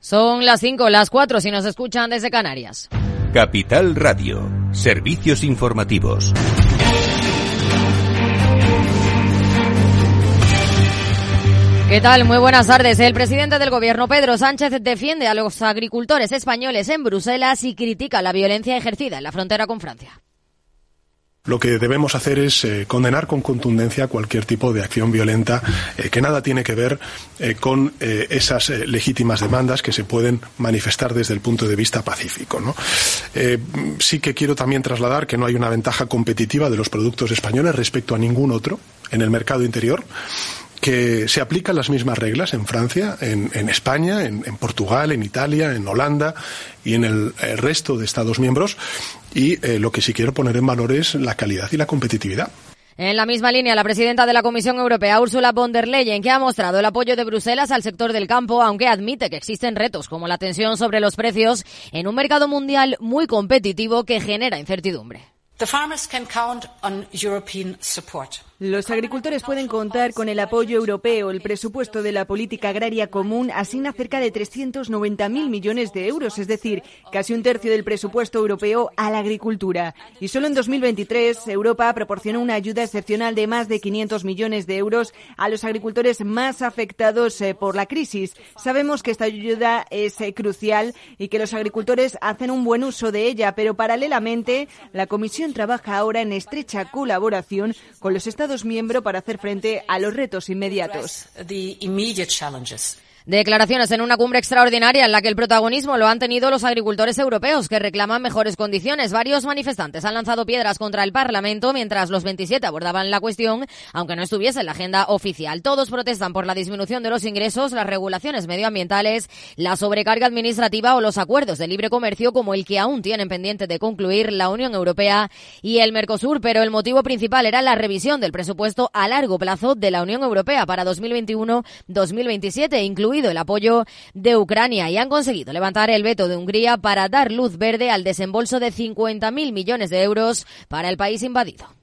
Son las 5, las 4 si nos escuchan desde Canarias. Capital Radio, servicios informativos. ¿Qué tal? Muy buenas tardes. El presidente del gobierno, Pedro Sánchez, defiende a los agricultores españoles en Bruselas y critica la violencia ejercida en la frontera con Francia. Lo que debemos hacer es eh, condenar con contundencia cualquier tipo de acción violenta eh, que nada tiene que ver eh, con esas legítimas demandas que se pueden manifestar desde el punto de vista pacífico. sí que quiero también trasladar que no hay una ventaja competitiva de los productos españoles respecto a ningún otro en el mercado interior que se aplican las mismas reglas en Francia, en, España, en, Portugal, en Italia, en Holanda y en el, resto de Estados miembros. Y eh, lo que sí quiero poner en valor es la calidad y la competitividad. En la misma línea, la presidenta de la Comisión Europea, Ursula von der Leyen, que ha mostrado el apoyo de Bruselas al sector del campo, aunque admite que existen retos como la tensión sobre los precios en un mercado mundial muy competitivo que genera incertidumbre. Los agricultores pueden contar con el apoyo europeo. El presupuesto de la política agraria común asigna cerca de 390.000 millones de euros, es decir, casi un tercio del presupuesto europeo a la agricultura. Y solo en 2023 Europa proporcionó una ayuda excepcional de más de 500 millones de euros a los agricultores más afectados eh, por la crisis. Sabemos que esta ayuda es eh, crucial y que los agricultores hacen un buen uso de ella, pero paralelamente la Comisión trabaja ahora en estrecha colaboración con los Estados Estados miembros para hacer frente a los retos inmediatos. Declaraciones en una cumbre extraordinaria en la que el protagonismo lo han tenido los agricultores europeos que reclaman mejores condiciones. Varios manifestantes han lanzado piedras contra el Parlamento mientras los 27 abordaban la cuestión, aunque no estuviese en la agenda oficial. Todos protestan por la disminución de los ingresos, las regulaciones medioambientales, la sobrecarga administrativa o los acuerdos de libre comercio como el que aún tienen pendiente de concluir la Unión Europea y el Mercosur, pero el motivo principal era la revisión del presupuesto a largo plazo de la Unión Europea para 2021-2027, incluido el apoyo de Ucrania y han conseguido levantar el veto de Hungría para dar luz verde al desembolso de 50.000 millones de euros para el país invadido.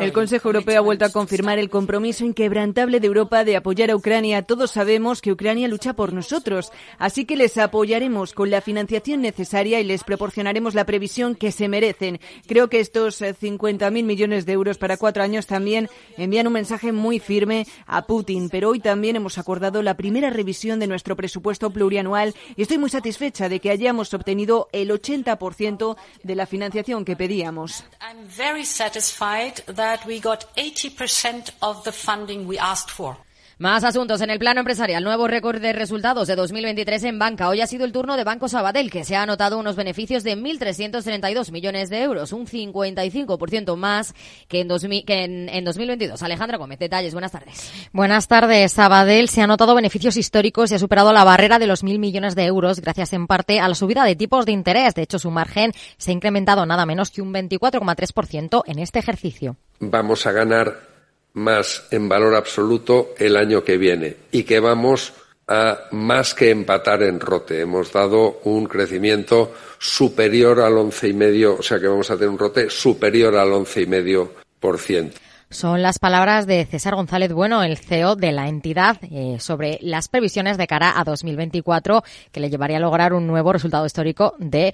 El Consejo Europeo ha vuelto a confirmar el compromiso inquebrantable de Europa de apoyar a Ucrania. Todos sabemos que Ucrania lucha por nosotros, así que les apoyaremos con la financiación necesaria y les proporcionaremos la previsión que se merecen. Creo que estos 50.000 eh, millones de euros para cuatro años también envían un mensaje muy firme a Putin. Pero hoy también hemos acordado la primera revisión de nuestro presupuesto plurianual y estoy muy satisfecha de que hayamos obtenido el 80% de la financiación financiación que pedíamos. Very satisfied that we got 80% of the funding we asked for. Más asuntos en el plano empresarial. Nuevo récord de resultados de 2023 en banca. Hoy ha sido el turno de Banco Sabadell, que se ha anotado unos beneficios de 1.332 millones de euros, un 55% más que, en, en, 2022. Alejandra Gómez, detalles. Buenas tardes. Buenas tardes. Sabadell se ha anotado beneficios históricos y ha superado la barrera de los 1.000 millones de euros, gracias en parte a la subida de tipos de interés. De hecho, su margen se ha incrementado nada menos que un 24,3% en este ejercicio. Vamos a ganar más en valor absoluto el año que viene y que vamos a más que empatar en rote. Hemos dado un crecimiento superior al once y medio, o sea que vamos a tener un rote superior al once y medio por ciento. Son las palabras de César González Bueno, el CEO de la entidad, eh, sobre las previsiones de cara a 2024 que le llevaría a lograr un nuevo resultado histórico de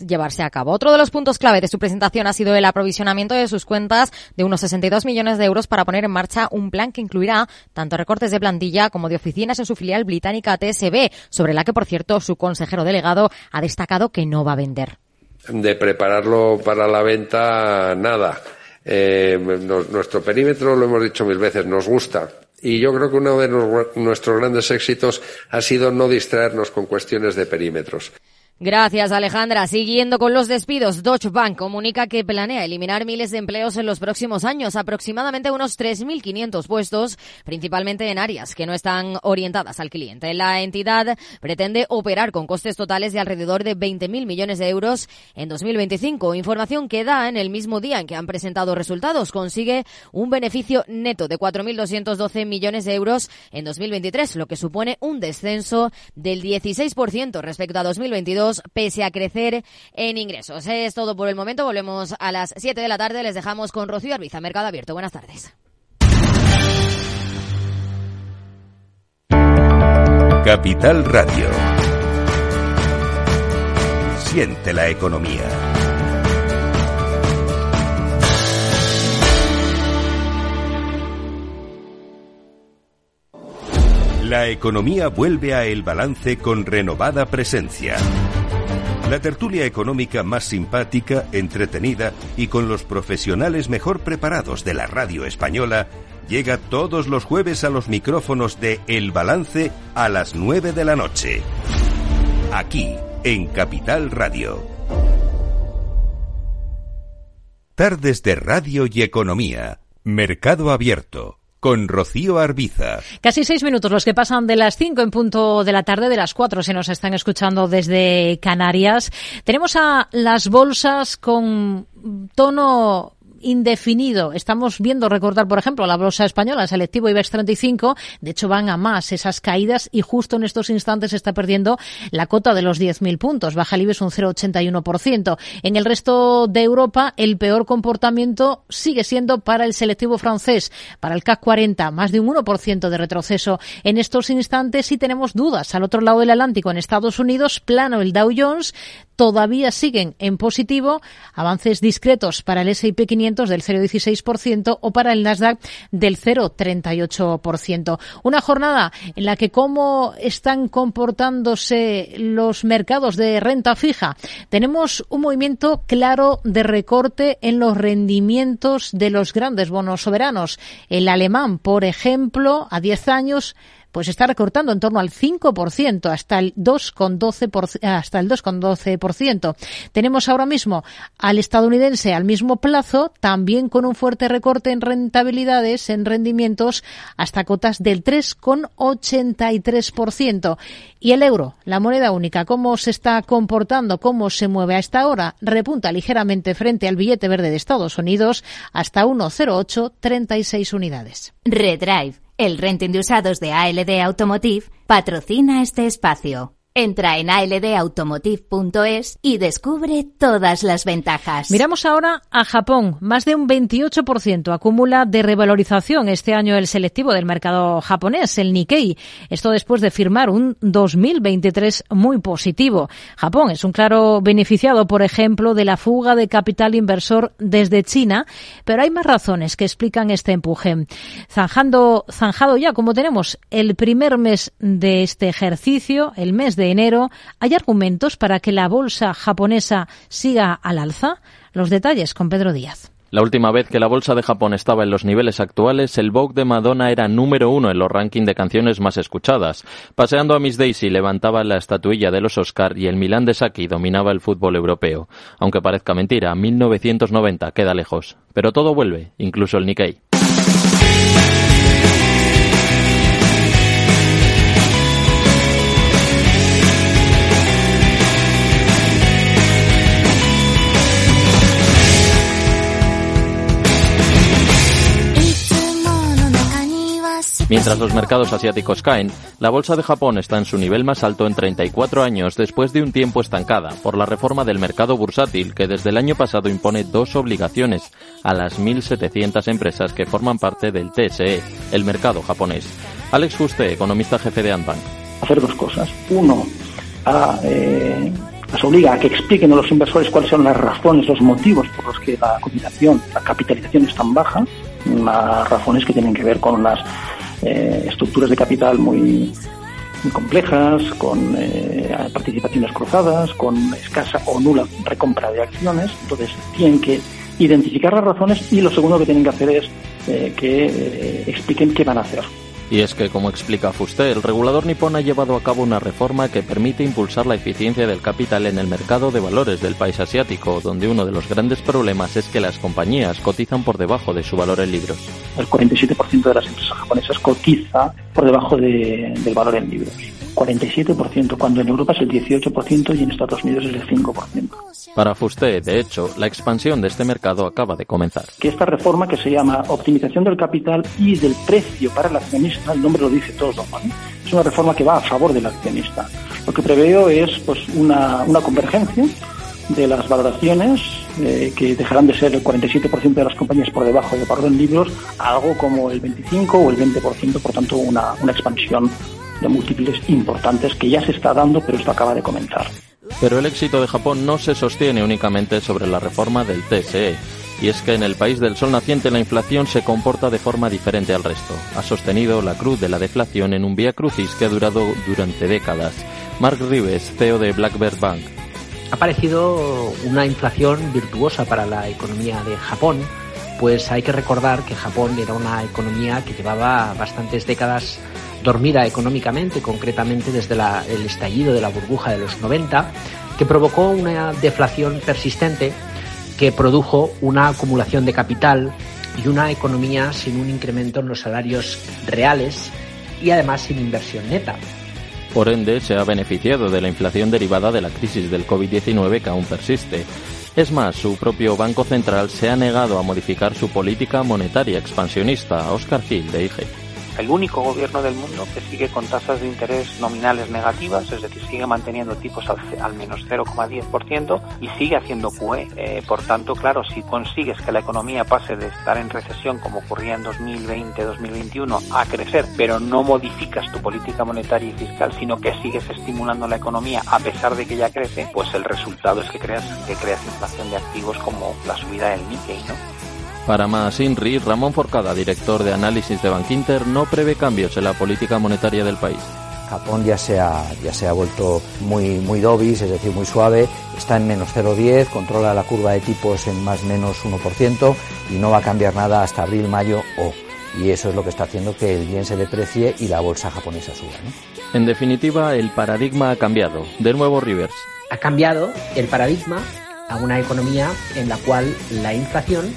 llevarse a cabo. Otro de los puntos clave de su presentación ha sido el aprovisionamiento de sus cuentas de unos 62 millones de euros para poner en marcha un plan que incluirá tanto recortes de plantilla como de oficinas en su filial británica TSB, sobre la que, por cierto, su consejero delegado ha destacado que no va a vender. De prepararlo para la venta, nada. Eh, nuestro perímetro, lo hemos dicho mil veces, nos gusta. Y yo creo que uno de nuestros grandes éxitos ha sido no distraernos con cuestiones de perímetros. Gracias, Alejandra. Siguiendo con los despidos, Deutsche Bank comunica que planea eliminar miles de empleos en los próximos años, aproximadamente unos 3.500 puestos, principalmente en áreas que no están orientadas al cliente. La entidad pretende operar con costes totales de alrededor de 20.000 millones de euros en 2025. Información que da en el mismo día en que han presentado resultados. Consigue un beneficio neto de 4.212 millones de euros en 2023, lo que supone un descenso del 16% respecto a 2022 pese a crecer en ingresos. Es todo por el momento. Volvemos a las 7 de la tarde. Les dejamos con Rocío Arbiza, Mercado Abierto. Buenas tardes. Capital Radio. Siente la economía. La economía vuelve a El Balance con renovada presencia. La tertulia económica más simpática, entretenida y con los profesionales mejor preparados de la radio española llega todos los jueves a los micrófonos de El Balance a las 9 de la noche. Aquí, en Capital Radio. Tardes de Radio y Economía. Mercado Abierto con Rocío Arbiza. Casi seis minutos los que pasan de las cinco en punto de la tarde, de las cuatro se nos están escuchando desde Canarias. Tenemos a las bolsas con tono indefinido. Estamos viendo recordar, por ejemplo, la bolsa española, el selectivo IBEX 35. De hecho, van a más esas caídas y justo en estos instantes está perdiendo la cota de los 10.000 puntos. Baja el IBEX un 0,81%. En el resto de Europa, el peor comportamiento sigue siendo para el selectivo francés, para el CAC 40, más de un 1% de retroceso. En estos instantes sí tenemos dudas. Al otro lado del Atlántico, en Estados Unidos, plano el Dow Jones, todavía siguen en positivo, avances discretos para el S&P 500 del 0,16% o para el Nasdaq del 0,38%. Una jornada en la que cómo están comportándose los mercados de renta fija. Tenemos un movimiento claro de recorte en los rendimientos de los grandes bonos soberanos. El alemán, por ejemplo, a 10 años pues está recortando en torno al 5% hasta el 2,12% hasta el 2,12%. Tenemos ahora mismo al estadounidense al mismo plazo también con un fuerte recorte en rentabilidades, en rendimientos hasta cotas del 3,83%. Y el euro, la moneda única, ¿cómo se está comportando? ¿Cómo se mueve a esta hora? Repunta ligeramente frente al billete verde de Estados Unidos hasta 1,0836 unidades. Redrive el renting de usados de ALD Automotive patrocina este espacio. Entra en aldautomotive.es y descubre todas las ventajas. Miramos ahora a Japón. Más de un 28% acumula de revalorización este año el selectivo del mercado japonés, el Nikkei. Esto después de firmar un 2023 muy positivo. Japón es un claro beneficiado, por ejemplo, de la fuga de capital inversor desde China, pero hay más razones que explican este empuje. Zanjando, zanjado ya, como tenemos el primer mes de este ejercicio, el mes de enero, ¿hay argumentos para que la bolsa japonesa siga al alza? Los detalles con Pedro Díaz. La última vez que la bolsa de Japón estaba en los niveles actuales, el Vogue de Madonna era número uno en los rankings de canciones más escuchadas. Paseando a Miss Daisy levantaba la estatuilla de los Oscar y el Milan de Saki dominaba el fútbol europeo. Aunque parezca mentira, 1990 queda lejos. Pero todo vuelve, incluso el Nikkei. Mientras los mercados asiáticos caen, la bolsa de Japón está en su nivel más alto en 34 años después de un tiempo estancada por la reforma del mercado bursátil que desde el año pasado impone dos obligaciones a las 1.700 empresas que forman parte del TSE, el mercado japonés. Alex Fuste, economista jefe de Antbank. Hacer dos cosas. Uno, a, eh, las obliga a que expliquen a los inversores cuáles son las razones, los motivos por los que la cotización, la capitalización es tan baja, unas razones que tienen que ver con las eh, estructuras de capital muy, complejas, con eh, participaciones cruzadas, con escasa o nula recompra de acciones. Entonces, tienen que identificar las razones y lo segundo que tienen que hacer es eh, que expliquen qué van a hacer. Y es que, como explica Fuste, el regulador nipón ha llevado a cabo una reforma que permite impulsar la eficiencia del capital en el mercado de valores del país asiático, donde uno de los grandes problemas es que las compañías cotizan por debajo de su valor en libros. El 47% de las empresas japonesas cotiza por debajo del valor en libros. 47%, cuando en Europa es el 18% y en Estados Unidos es el 5%. Para Fuste, de hecho, la expansión de este mercado acaba de comenzar. Que esta reforma que se llama optimización del capital y del precio para el accionista, el nombre lo dice todo, es una reforma que va a favor del accionista. Lo que preveo es pues una, una convergencia de las valoraciones eh, que dejarán de ser el 47% de las compañías por debajo de valor en libros a algo como el 25 o el 20%, por tanto una, una expansión de múltiples importantes que ya se está dando, pero esto acaba de comenzar. Pero el éxito de Japón no se sostiene únicamente sobre la reforma del TSE. Y es que en el país del sol naciente la inflación se comporta de forma diferente al resto. Ha sostenido la cruz de la deflación en un vía crucis que ha durado durante décadas. Mark Rives, CEO de Blackbird Bank. Ha parecido una inflación virtuosa para la economía de Japón, pues hay que recordar que Japón era una economía que llevaba bastantes décadas dormida económicamente, concretamente desde el estallido de la burbuja de los 90, que provocó una deflación persistente que produjo una acumulación de capital y una economía sin un incremento en los salarios reales y además sin inversión neta. Por ende, se ha beneficiado de la inflación derivada de la crisis del COVID-19 que aún persiste. Es más, su propio Banco Central se ha negado a modificar su política monetaria expansionista. Oscar Gil, de IG el único gobierno del mundo que sigue con tasas de interés nominales negativas, es decir, sigue manteniendo tipos al, menos 0,10% y sigue haciendo QE. Eh, por tanto, claro, si consigues que la economía pase de estar en recesión como ocurría en 2020-2021 a crecer, pero no modificas tu política monetaria y fiscal, sino que sigues estimulando la economía a pesar de que ya crece, pues el resultado es que creas, que creas inflación de activos como la subida del Nikkei, ¿no? Para más INRI, Ramón Forcada, director de análisis de Bankinter, no prevé cambios en la política monetaria del país. Japón ya se ha, ya se ha vuelto muy, muy dobis, es decir, muy suave, está en menos 0,10, controla la curva de tipos en más menos 1% y no va a cambiar nada hasta abril, mayo o. Y eso es lo que está haciendo que el yen se deprecie y la bolsa japonesa suba. En definitiva, el paradigma ha cambiado. De nuevo, Rivers. Ha cambiado el paradigma a una economía en la cual la inflación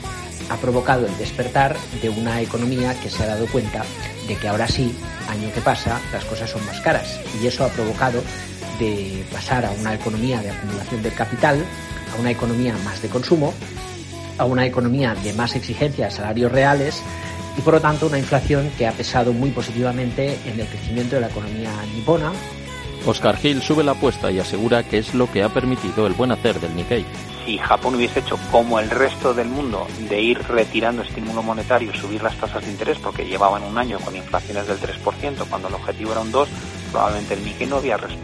ha provocado el despertar de una economía que se ha dado cuenta de que ahora sí, año que pasa, las cosas son más caras. Y eso ha provocado de pasar a una economía de acumulación del capital, a una economía más de consumo, a una economía de más exigencia de salarios reales y por lo tanto una inflación que ha pesado muy positivamente en el crecimiento de la economía nipona. Oscar Gil sube la apuesta y asegura que es lo que ha permitido el buen hacer del Nikkei si Japón hubiese hecho como el resto del mundo de ir retirando estímulo monetario subir las tasas de interés porque llevaban un año con inflaciones del 3% cuando el objetivo era un 2%, probablemente el Nikkei no,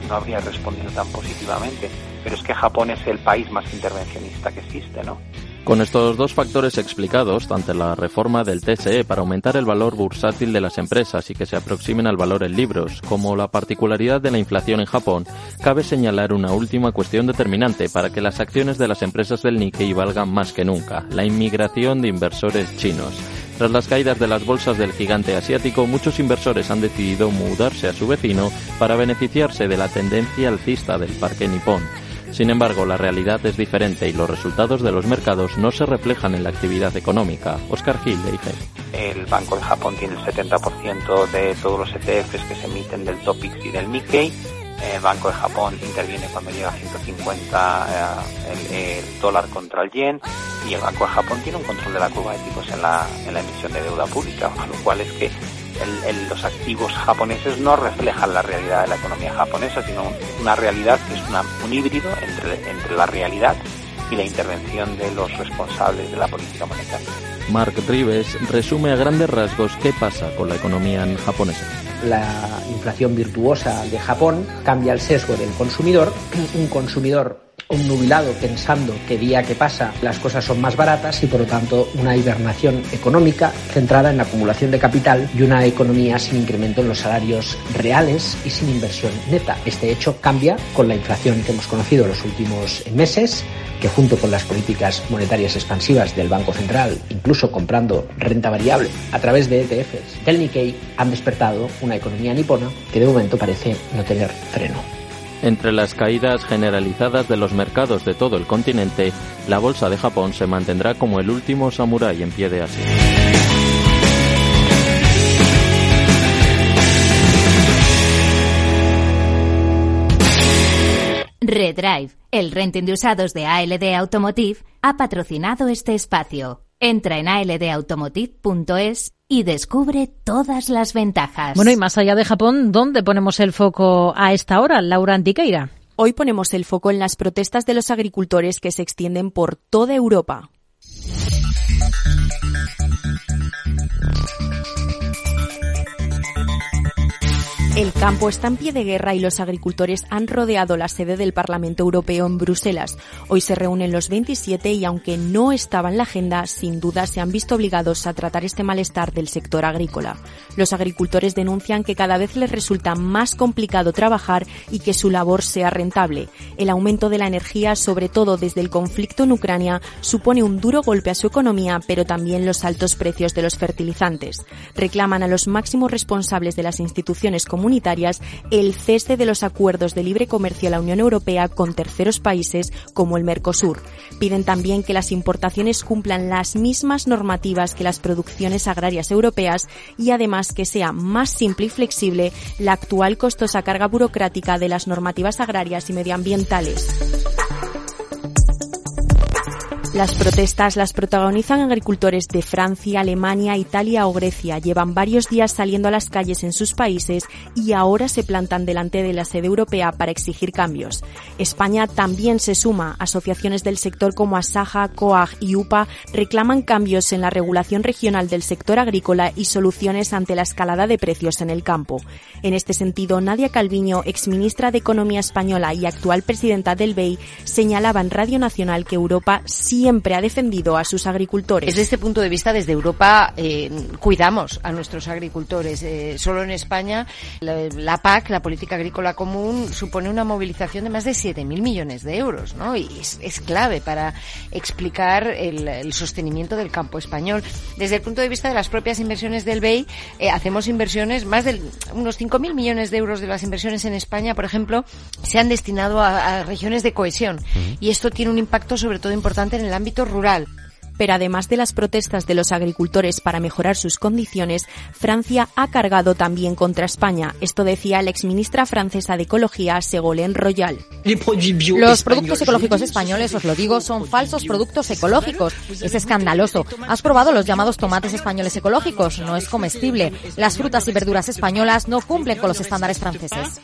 no habría respondido tan positivamente. Pero es que Japón es el país más intervencionista que existe, ¿no? Con estos dos factores explicados, tanto la reforma del TSE para aumentar el valor bursátil de las empresas y que se aproximen al valor en libros, como la particularidad de la inflación en Japón, cabe señalar una última cuestión determinante para que las acciones de las empresas del Nikkei valgan más que nunca, la inmigración de inversores chinos. Tras las caídas de las bolsas del gigante asiático, muchos inversores han decidido mudarse a su vecino para beneficiarse de la tendencia alcista del parque nipón. Sin embargo, la realidad es diferente y los resultados de los mercados no se reflejan en la actividad económica. Oscar Gil, de IG. El Banco de Japón tiene el 70% de todos los ETFs que se emiten del TOPIX y del Nikkei. El Banco de Japón interviene cuando llega a 150 eh, el, dólar contra el yen y el Banco de Japón tiene un control de la curva de tipos en la, en la emisión de deuda pública, lo cual es que los activos japoneses no reflejan la realidad de la economía japonesa, sino una realidad que es un híbrido entre, entre la realidad y la intervención de los responsables de la política monetaria. Mark Rives resume a grandes rasgos qué pasa con la economía japonesa. La inflación virtuosa de Japón cambia el sesgo del consumidor, un consumidor un nubilado pensando que día que pasa las cosas son más baratas y por lo tanto una hibernación económica centrada en la acumulación de capital y una economía sin incremento en los salarios reales y sin inversión neta. Este hecho cambia con la inflación que hemos conocido en los últimos meses que junto con las políticas monetarias expansivas del Banco Central, incluso comprando renta variable a través de ETFs del Nikkei, han despertado una economía nipona que de momento parece no tener freno. Entre las caídas generalizadas de los mercados de todo el continente, la bolsa de Japón se mantendrá como el último samurái en pie de Asia. Redrive, el renting de usados de ALD Automotive, ha patrocinado este espacio. Entra en aldautomotive.es y descubre todas las ventajas. Bueno, y más allá de Japón, ¿dónde ponemos el foco a esta hora, Laura Antiqueira? Hoy ponemos el foco en las protestas de los agricultores que se extienden por toda Europa. El campo está en pie de guerra y los agricultores han rodeado la sede del Parlamento Europeo en Bruselas. Hoy se reúnen los 27 y aunque no estaba en la agenda, sin duda se han visto obligados a tratar este malestar del sector agrícola. Los agricultores denuncian que cada vez les resulta más complicado trabajar y que su labor sea rentable. El aumento de la energía, sobre todo desde el conflicto en Ucrania, supone un duro golpe a su economía, pero también los altos precios de los fertilizantes. Reclaman a los máximos responsables de las instituciones comunitarias comunitarias el cese de los acuerdos de libre comercio de la Unión Europea con terceros países como el Mercosur. Piden también que las importaciones cumplan las mismas normativas que las producciones agrarias europeas y además que sea más simple y flexible la actual costosa carga burocrática de las normativas agrarias y medioambientales. Las protestas las protagonizan agricultores de Francia, Alemania, Italia o Grecia. Llevan varios días saliendo a las calles en sus países y ahora se plantan delante de la sede europea para exigir cambios. España también se suma. Asociaciones del sector como Asaja, COAG y UPA reclaman cambios en la regulación regional del sector agrícola y soluciones ante la escalada de precios en el campo. En este sentido, Nadia Calviño, exministra de Economía española y actual presidenta del BEI, señalaba en Radio Nacional que Europa sí siempre ha defendido a sus agricultores. Desde este punto de vista, desde Europa eh, cuidamos a nuestros agricultores. Eh, solo en España la, PAC, la Política Agrícola Común, supone una movilización de más de 7.000 millones de euros, ¿no? Y es, clave para explicar el, sostenimiento del campo español. Desde el punto de vista de las propias inversiones del BEI, eh, hacemos inversiones, más de unos 5.000 millones de euros de las inversiones en España, por ejemplo, se han destinado a, a regiones de cohesión. Y esto tiene un impacto sobre todo importante en el ámbito rural. Pero además de las protestas de los agricultores para mejorar sus condiciones, Francia ha cargado también contra España. Esto decía la exministra francesa de Ecología, Ségolène Royal. Los productos ecológicos españoles, os lo digo, son falsos productos ecológicos. Es escandaloso. ¿Has probado los llamados tomates españoles ecológicos? No es comestible. Las frutas y verduras españolas no cumplen con los estándares franceses.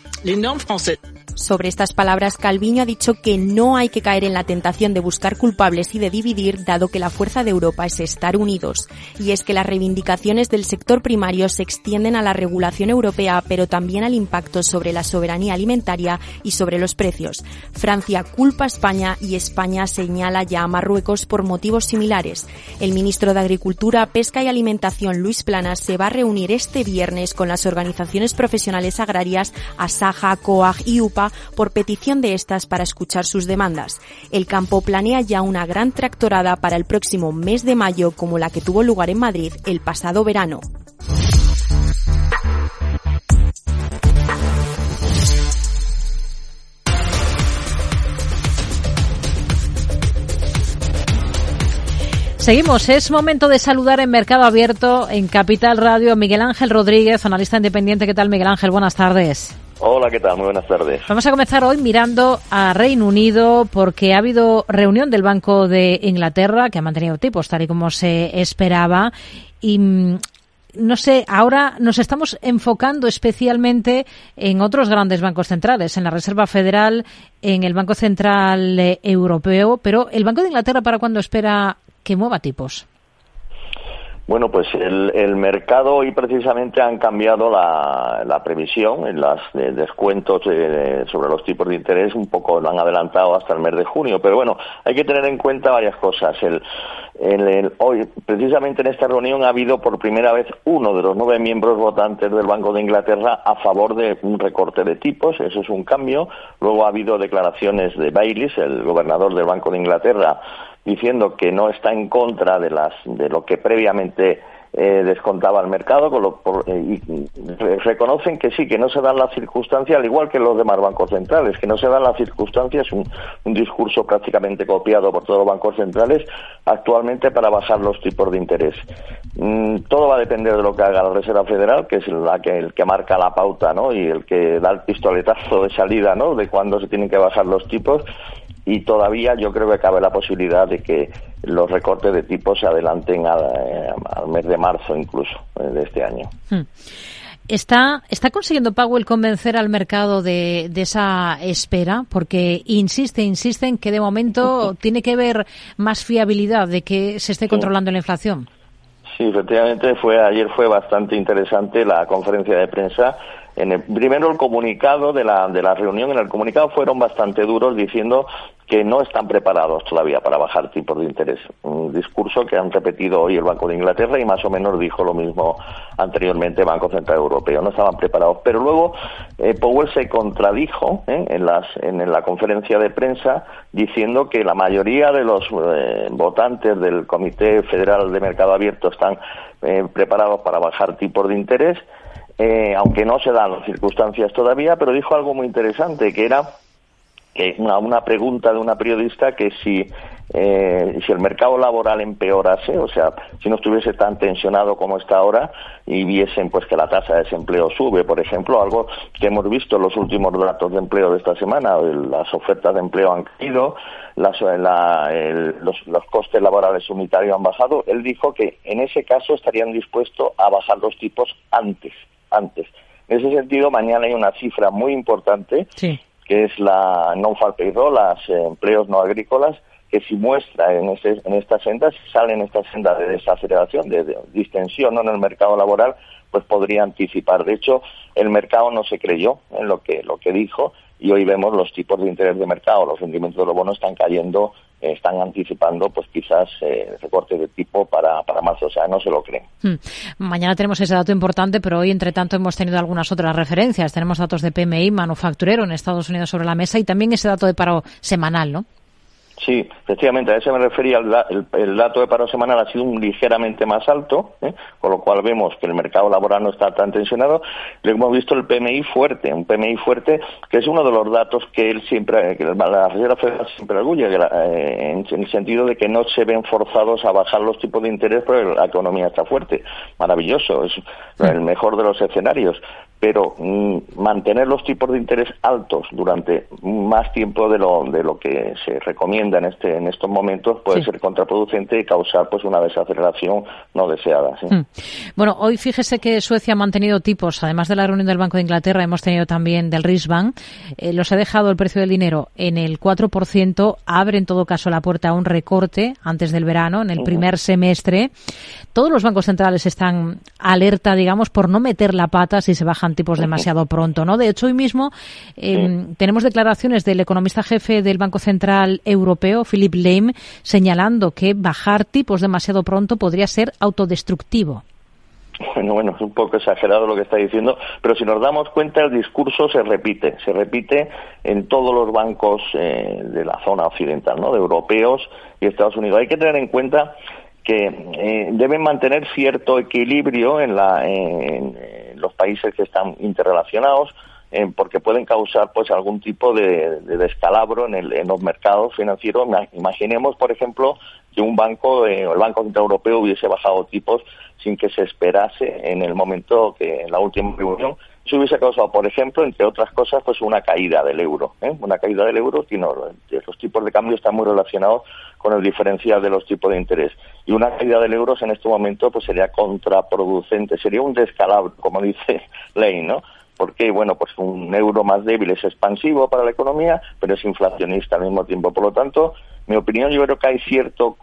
Sobre estas palabras, Calviño ha dicho que no hay que caer en la tentación de buscar culpables y de dividir, dado que la fuerza de Europa es estar unidos. Y es que las reivindicaciones del sector primario se extienden a la regulación europea, pero también al impacto sobre la soberanía alimentaria y sobre los precios. Francia culpa a España y España señala ya a Marruecos por motivos similares. El ministro de Agricultura, Pesca y Alimentación, Luis Planas, se va a reunir este viernes con las organizaciones profesionales agrarias Asaja, COAG y UPA por petición de estas para escuchar sus demandas. El campo planea ya una gran tractorada para el próximo mes de mayo como la que tuvo lugar en Madrid el pasado verano. Seguimos, es momento de saludar en Mercado Abierto en Capital Radio Miguel Ángel Rodríguez, analista independiente. ¿Qué tal Miguel Ángel? Buenas tardes. Hola, ¿qué tal? Muy buenas tardes. Vamos a comenzar hoy mirando a Reino Unido porque ha habido reunión del Banco de Inglaterra que ha mantenido tipos tal y como se esperaba y mm, no sé, ahora nos estamos enfocando especialmente en otros grandes bancos centrales, en la Reserva Federal, en el Banco Central eh, Europeo, pero el Banco de Inglaterra para cuándo espera que mueva tipos? Bueno, pues el, mercado hoy precisamente han cambiado la, previsión en los descuentos sobre los tipos de interés, un poco lo han adelantado hasta el mes de junio, pero bueno, hay que tener en cuenta varias cosas. El, hoy, precisamente en esta reunión ha habido por primera vez uno de los nueve miembros votantes del Banco de Inglaterra a favor de un recorte de tipos, eso es un cambio. Luego ha habido declaraciones de Baylis, el gobernador del Banco de Inglaterra, diciendo que no está en contra de, las, de lo que previamente eh, descontaba el mercado eh, y reconocen que sí, que no se dan las circunstancias, al igual que los demás bancos centrales, que no se dan las circunstancias, un, un discurso prácticamente copiado por todos los bancos centrales actualmente para bajar los tipos de interés. Mm, todo va a depender de lo que haga la Reserva Federal, que es la que, el que marca la pauta ¿no? y el que da el pistoletazo de salida ¿no? de cuándo se tienen que bajar los tipos y todavía yo creo que cabe la posibilidad de que los recortes de tipos se adelanten eh, al, mes de marzo incluso eh, de este año. Hmm. ¿Está, ¿Está consiguiendo Powell convencer al mercado de, de, esa espera? Porque insiste, insiste en que de momento tiene que haber más fiabilidad de que se esté controlando la inflación. Sí, efectivamente, fue, ayer fue bastante interesante la conferencia de prensa en el, primero el comunicado de la, de la reunión, en el comunicado fueron bastante duros diciendo que no están preparados todavía para bajar tipos de interés. Un discurso que han repetido hoy el Banco de Inglaterra y más o menos dijo lo mismo anteriormente el Banco Central Europeo. No estaban preparados. Pero luego eh, Powell se contradijo ¿eh? en, las, en la conferencia de prensa diciendo que la mayoría de los eh, votantes del Comité Federal de Mercado Abierto están preparados para bajar tipos de interés. Aunque no se dan las circunstancias todavía, pero dijo algo muy interesante, que era que una, pregunta de una periodista que si, eh, si el mercado laboral empeorase, o sea, si no estuviese tan tensionado como está ahora y viesen pues que la tasa de desempleo sube, por ejemplo, algo que hemos visto en los últimos datos de empleo de esta semana, las ofertas de empleo han caído, las, los, los costes laborales unitarios han bajado, él dijo que en ese caso estarían dispuestos a bajar los tipos antes, antes. En ese sentido, mañana hay una cifra muy importante sí que es la non-farm payroll, los empleos no agrícolas, que si muestra en, este, en esta senda, si sale en esta senda de desaceleración, de, distensión en el mercado laboral, pues podría anticipar. De hecho, el mercado no se creyó en lo que, lo que dijo y hoy vemos los tipos de interés de mercado, los rendimientos de los bonos están cayendo están anticipando pues quizás eh, recorte de tipo para, para marzo, o sea, no se lo creen. Hmm. Mañana tenemos ese dato importante, pero hoy, entre tanto, hemos tenido algunas otras referencias. Tenemos datos de PMI manufacturero en Estados Unidos sobre la mesa y también ese dato de paro semanal, ¿no? Sí, efectivamente, a eso me refería. El, dato de paro semanal ha sido un ligeramente más alto, ¿eh? con lo cual vemos que el mercado laboral no está tan tensionado. Luego hemos visto el PMI fuerte, un PMI fuerte que es uno de los datos que él siempre, que la Reserva Federal siempre arguye, eh, en, el sentido de que no se ven forzados a bajar los tipos de interés porque la economía está fuerte. Maravilloso, es el mejor de los escenarios pero mm, mantener los tipos de interés altos durante más tiempo de lo, de lo que se recomienda en, este, en estos momentos puede ser contraproducente y causar pues una desaceleración no deseada. Hmm. Bueno, hoy fíjese que Suecia ha mantenido tipos, además de la reunión del Banco de Inglaterra, hemos tenido también del Riksbank, eh, los ha dejado el precio del dinero en el 4%, abre en todo caso la puerta a un recorte antes del verano, en el primer semestre. Todos los bancos centrales están alerta, digamos, por no meter la pata si se bajan tipos demasiado pronto, ¿no? De hecho, hoy mismo em, tenemos declaraciones del economista jefe del Banco Central Europeo, Philip Lame, señalando que bajar tipos demasiado pronto podría ser autodestructivo. Bueno, bueno, es un poco exagerado lo que está diciendo, pero si nos damos cuenta el discurso se repite, se repite en todos los bancos eh, de la zona occidental, ¿no? De europeos y Estados Unidos. Hay que tener en cuenta que eh, deben mantener cierto equilibrio en, la, en, los países que están interrelacionados, eh, porque pueden causar pues algún tipo de, descalabro en, el, en, los mercados financieros. Imaginemos, por ejemplo, que un banco, eh, el Banco Central Europeo, hubiese bajado tipos sin que se esperase en el momento que en la última reunión eso hubiese causado, por ejemplo, entre otras cosas, pues una caída del euro. ¿eh? Una caída del euro, tiene, los tipos de cambio están muy relacionados con el diferencial de los tipos de interés. Y una caída del euro en este momento pues sería contraproducente, sería un descalabro, como dice Ley, ¿no? Porque, bueno, pues un euro más débil es expansivo para la economía, pero es inflacionista al mismo tiempo. Por lo tanto, mi opinión, yo creo que hay cierto,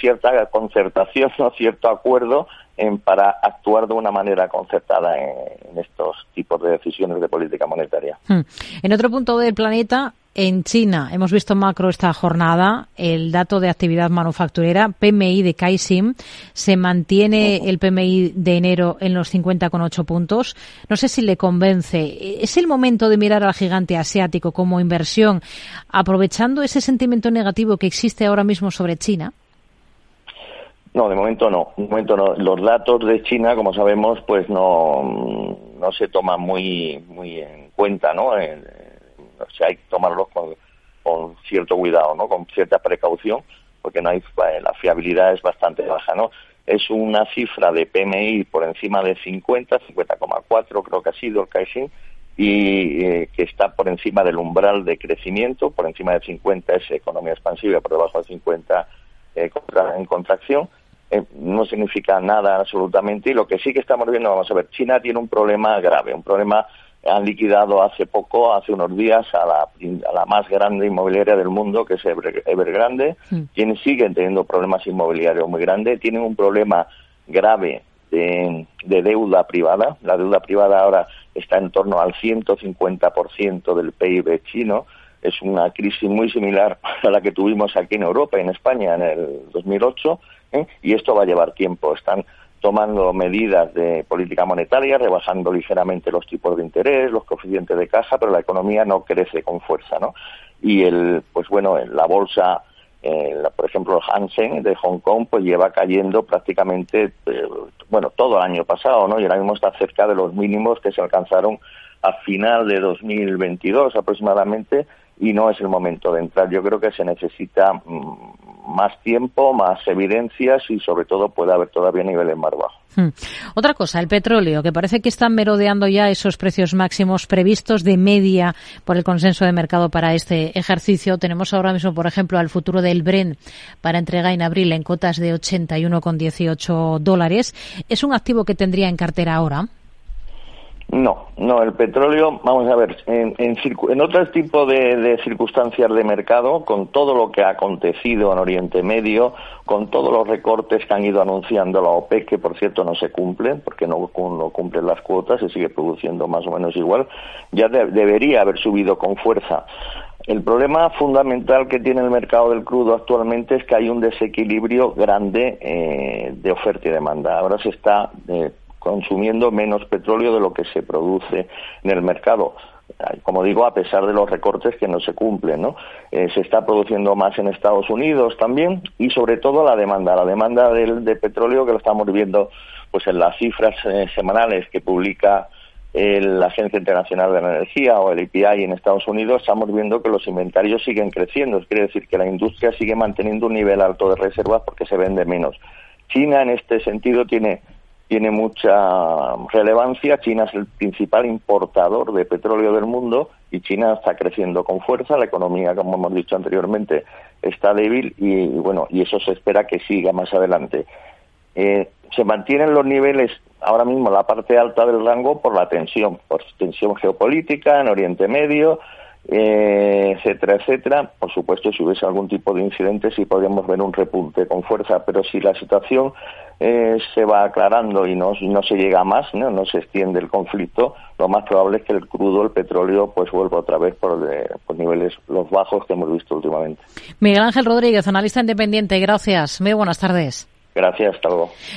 cierta concertación, ¿no? cierto acuerdo en, para actuar de una manera concertada en, estos tipos de decisiones de política monetaria. Hmm. En otro punto del planeta, en China, hemos visto macro esta jornada, el dato de actividad manufacturera, PMI de Caixin, se mantiene el PMI de enero en los 50,8 puntos. No sé si le convence. ¿Es el momento de mirar al gigante asiático como inversión, aprovechando ese sentimiento negativo que existe ahora mismo sobre China? No, de momento no. De momento. Los datos de China, como sabemos, pues no, no se toman muy muy en cuenta, ¿no? o sea, hay que tomarlos con, con cierto cuidado, ¿no? Con cierta precaución, porque no hay la fiabilidad es bastante baja, ¿no? Es una cifra de PMI por encima de 50, 50,4 creo que ha sido el Caixin, y eh, que está por encima del umbral de crecimiento, por encima de 50 es economía expansiva, por debajo de 50 eh, en contracción. Eh, no significa nada absolutamente y lo que sí que estamos viendo, vamos a ver, China tiene un problema grave, un problema han liquidado hace poco, hace unos días, a la, a la más grande inmobiliaria del mundo, que es Evergrande, mm. quienes siguen teniendo problemas inmobiliarios muy grandes, tienen un problema grave de, deuda privada. La deuda privada ahora está en torno al 150% del PIB chino. Es una crisis muy similar a la que tuvimos aquí en Europa y en España en el 2008 ¿eh? y esto va a llevar tiempo. Están tomando medidas de política monetaria, rebajando ligeramente los tipos de interés, los coeficientes de caja, pero la economía no crece con fuerza, ¿no? Y el, pues bueno, la bolsa eh, por ejemplo, el Hansen de Hong Kong pues lleva cayendo prácticamente, eh, bueno, todo el año pasado, ¿no? Y ahora mismo está cerca de los mínimos que se alcanzaron a final de 2022 aproximadamente y no es el momento de entrar. Yo creo que se necesita mm, más tiempo, más evidencias y sobre todo puede haber todavía niveles más bajos. Hmm. Otra cosa, el petróleo, que parece que están merodeando ya esos precios máximos previstos de media por el consenso de mercado para este ejercicio. Tenemos ahora mismo, por ejemplo, al futuro del Bren para entrega en abril en cotas de 81,18 dólares. ¿Es un activo que tendría en cartera ahora? No, no, el petróleo, vamos a ver, en, en, en otro tipo de, circunstancias de mercado, con todo lo que ha acontecido en Oriente Medio, con todos los recortes que han ido anunciando la OPEC, que por cierto no se cumplen, porque no, cumplen las cuotas, se sigue produciendo más o menos igual, ya debería haber subido con fuerza. El problema fundamental que tiene el mercado del crudo actualmente es que hay un desequilibrio grande eh, de oferta y demanda. Ahora se está eh, consumiendo menos petróleo de lo que se produce en el mercado. Como digo, a pesar de los recortes que no se cumplen, ¿no? Eh, se está produciendo más en Estados Unidos también y sobre todo la demanda, la demanda del, de petróleo que lo estamos viendo pues en las cifras eh, semanales que publica la Agencia Internacional de la Energía o el EPI en Estados Unidos, estamos viendo que los inventarios siguen creciendo. quiere decir que la industria sigue manteniendo un nivel alto de reservas porque se vende menos. China, en este sentido, tiene tiene mucha relevancia. China es el principal importador de petróleo del mundo y China está creciendo con fuerza. La economía, como hemos dicho anteriormente, está débil y, bueno, y eso se espera que siga más adelante. Eh, se mantienen los niveles ahora mismo la parte alta del rango por la tensión, por tensión geopolítica en Oriente Medio, eh, etcétera, etcétera. Por supuesto, si hubiese algún tipo de incidente, sí podríamos ver un repunte con fuerza, pero si la situación eh, se va aclarando y no, no se llega más, ¿no? no se extiende el conflicto, lo más probable es que el crudo, el petróleo, pues vuelva otra vez por, por niveles los bajos que hemos visto últimamente. Miguel Ángel Rodríguez, analista independiente, gracias. Muy buenas tardes. Gracias, hasta.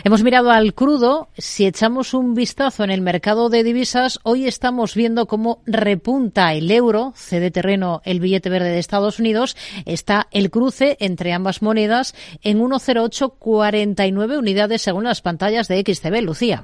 Hemos mirado al crudo. Si echamos un vistazo en el mercado de divisas, hoy estamos viendo cómo repunta el euro, cede terreno el billete verde de Estados Unidos. Está el cruce entre ambas monedas en 1,0849 unidades según las pantallas de XTB. Lucía.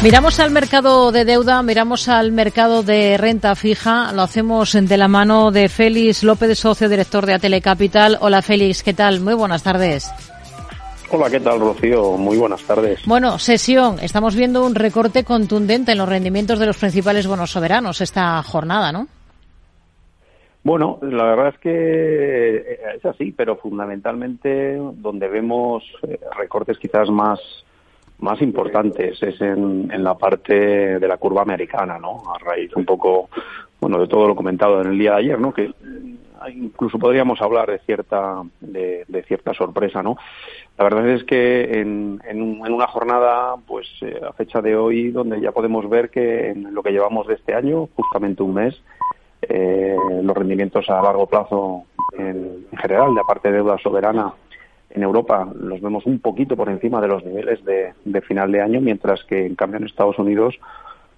Miramos al mercado de deuda, miramos al mercado de renta fija, lo hacemos de la mano de Félix López, socio director de Atele Capital. Hola Félix, ¿qué tal? Muy buenas tardes. Hola, ¿qué tal, Rocío? Muy buenas tardes. Bueno, sesión. Estamos viendo un recorte contundente en los rendimientos de los principales bonos soberanos esta jornada, ¿no? Bueno, la verdad es que es así, pero fundamentalmente donde vemos eh, recortes quizás más más importantes es en, en, la parte de la curva americana, ¿no? A raíz un poco, bueno, de todo lo comentado en el día de ayer, ¿no? Que incluso podríamos hablar de cierta de, cierta sorpresa, ¿no? La verdad es que en, en, una jornada, pues eh, a fecha de hoy, donde ya podemos ver que en lo que llevamos de este año, justamente un mes, eh, los rendimientos a largo plazo en, general, de aparte de deuda soberana en Europa, los vemos un poquito por encima de los niveles de, de final de año, mientras que en cambio en Estados Unidos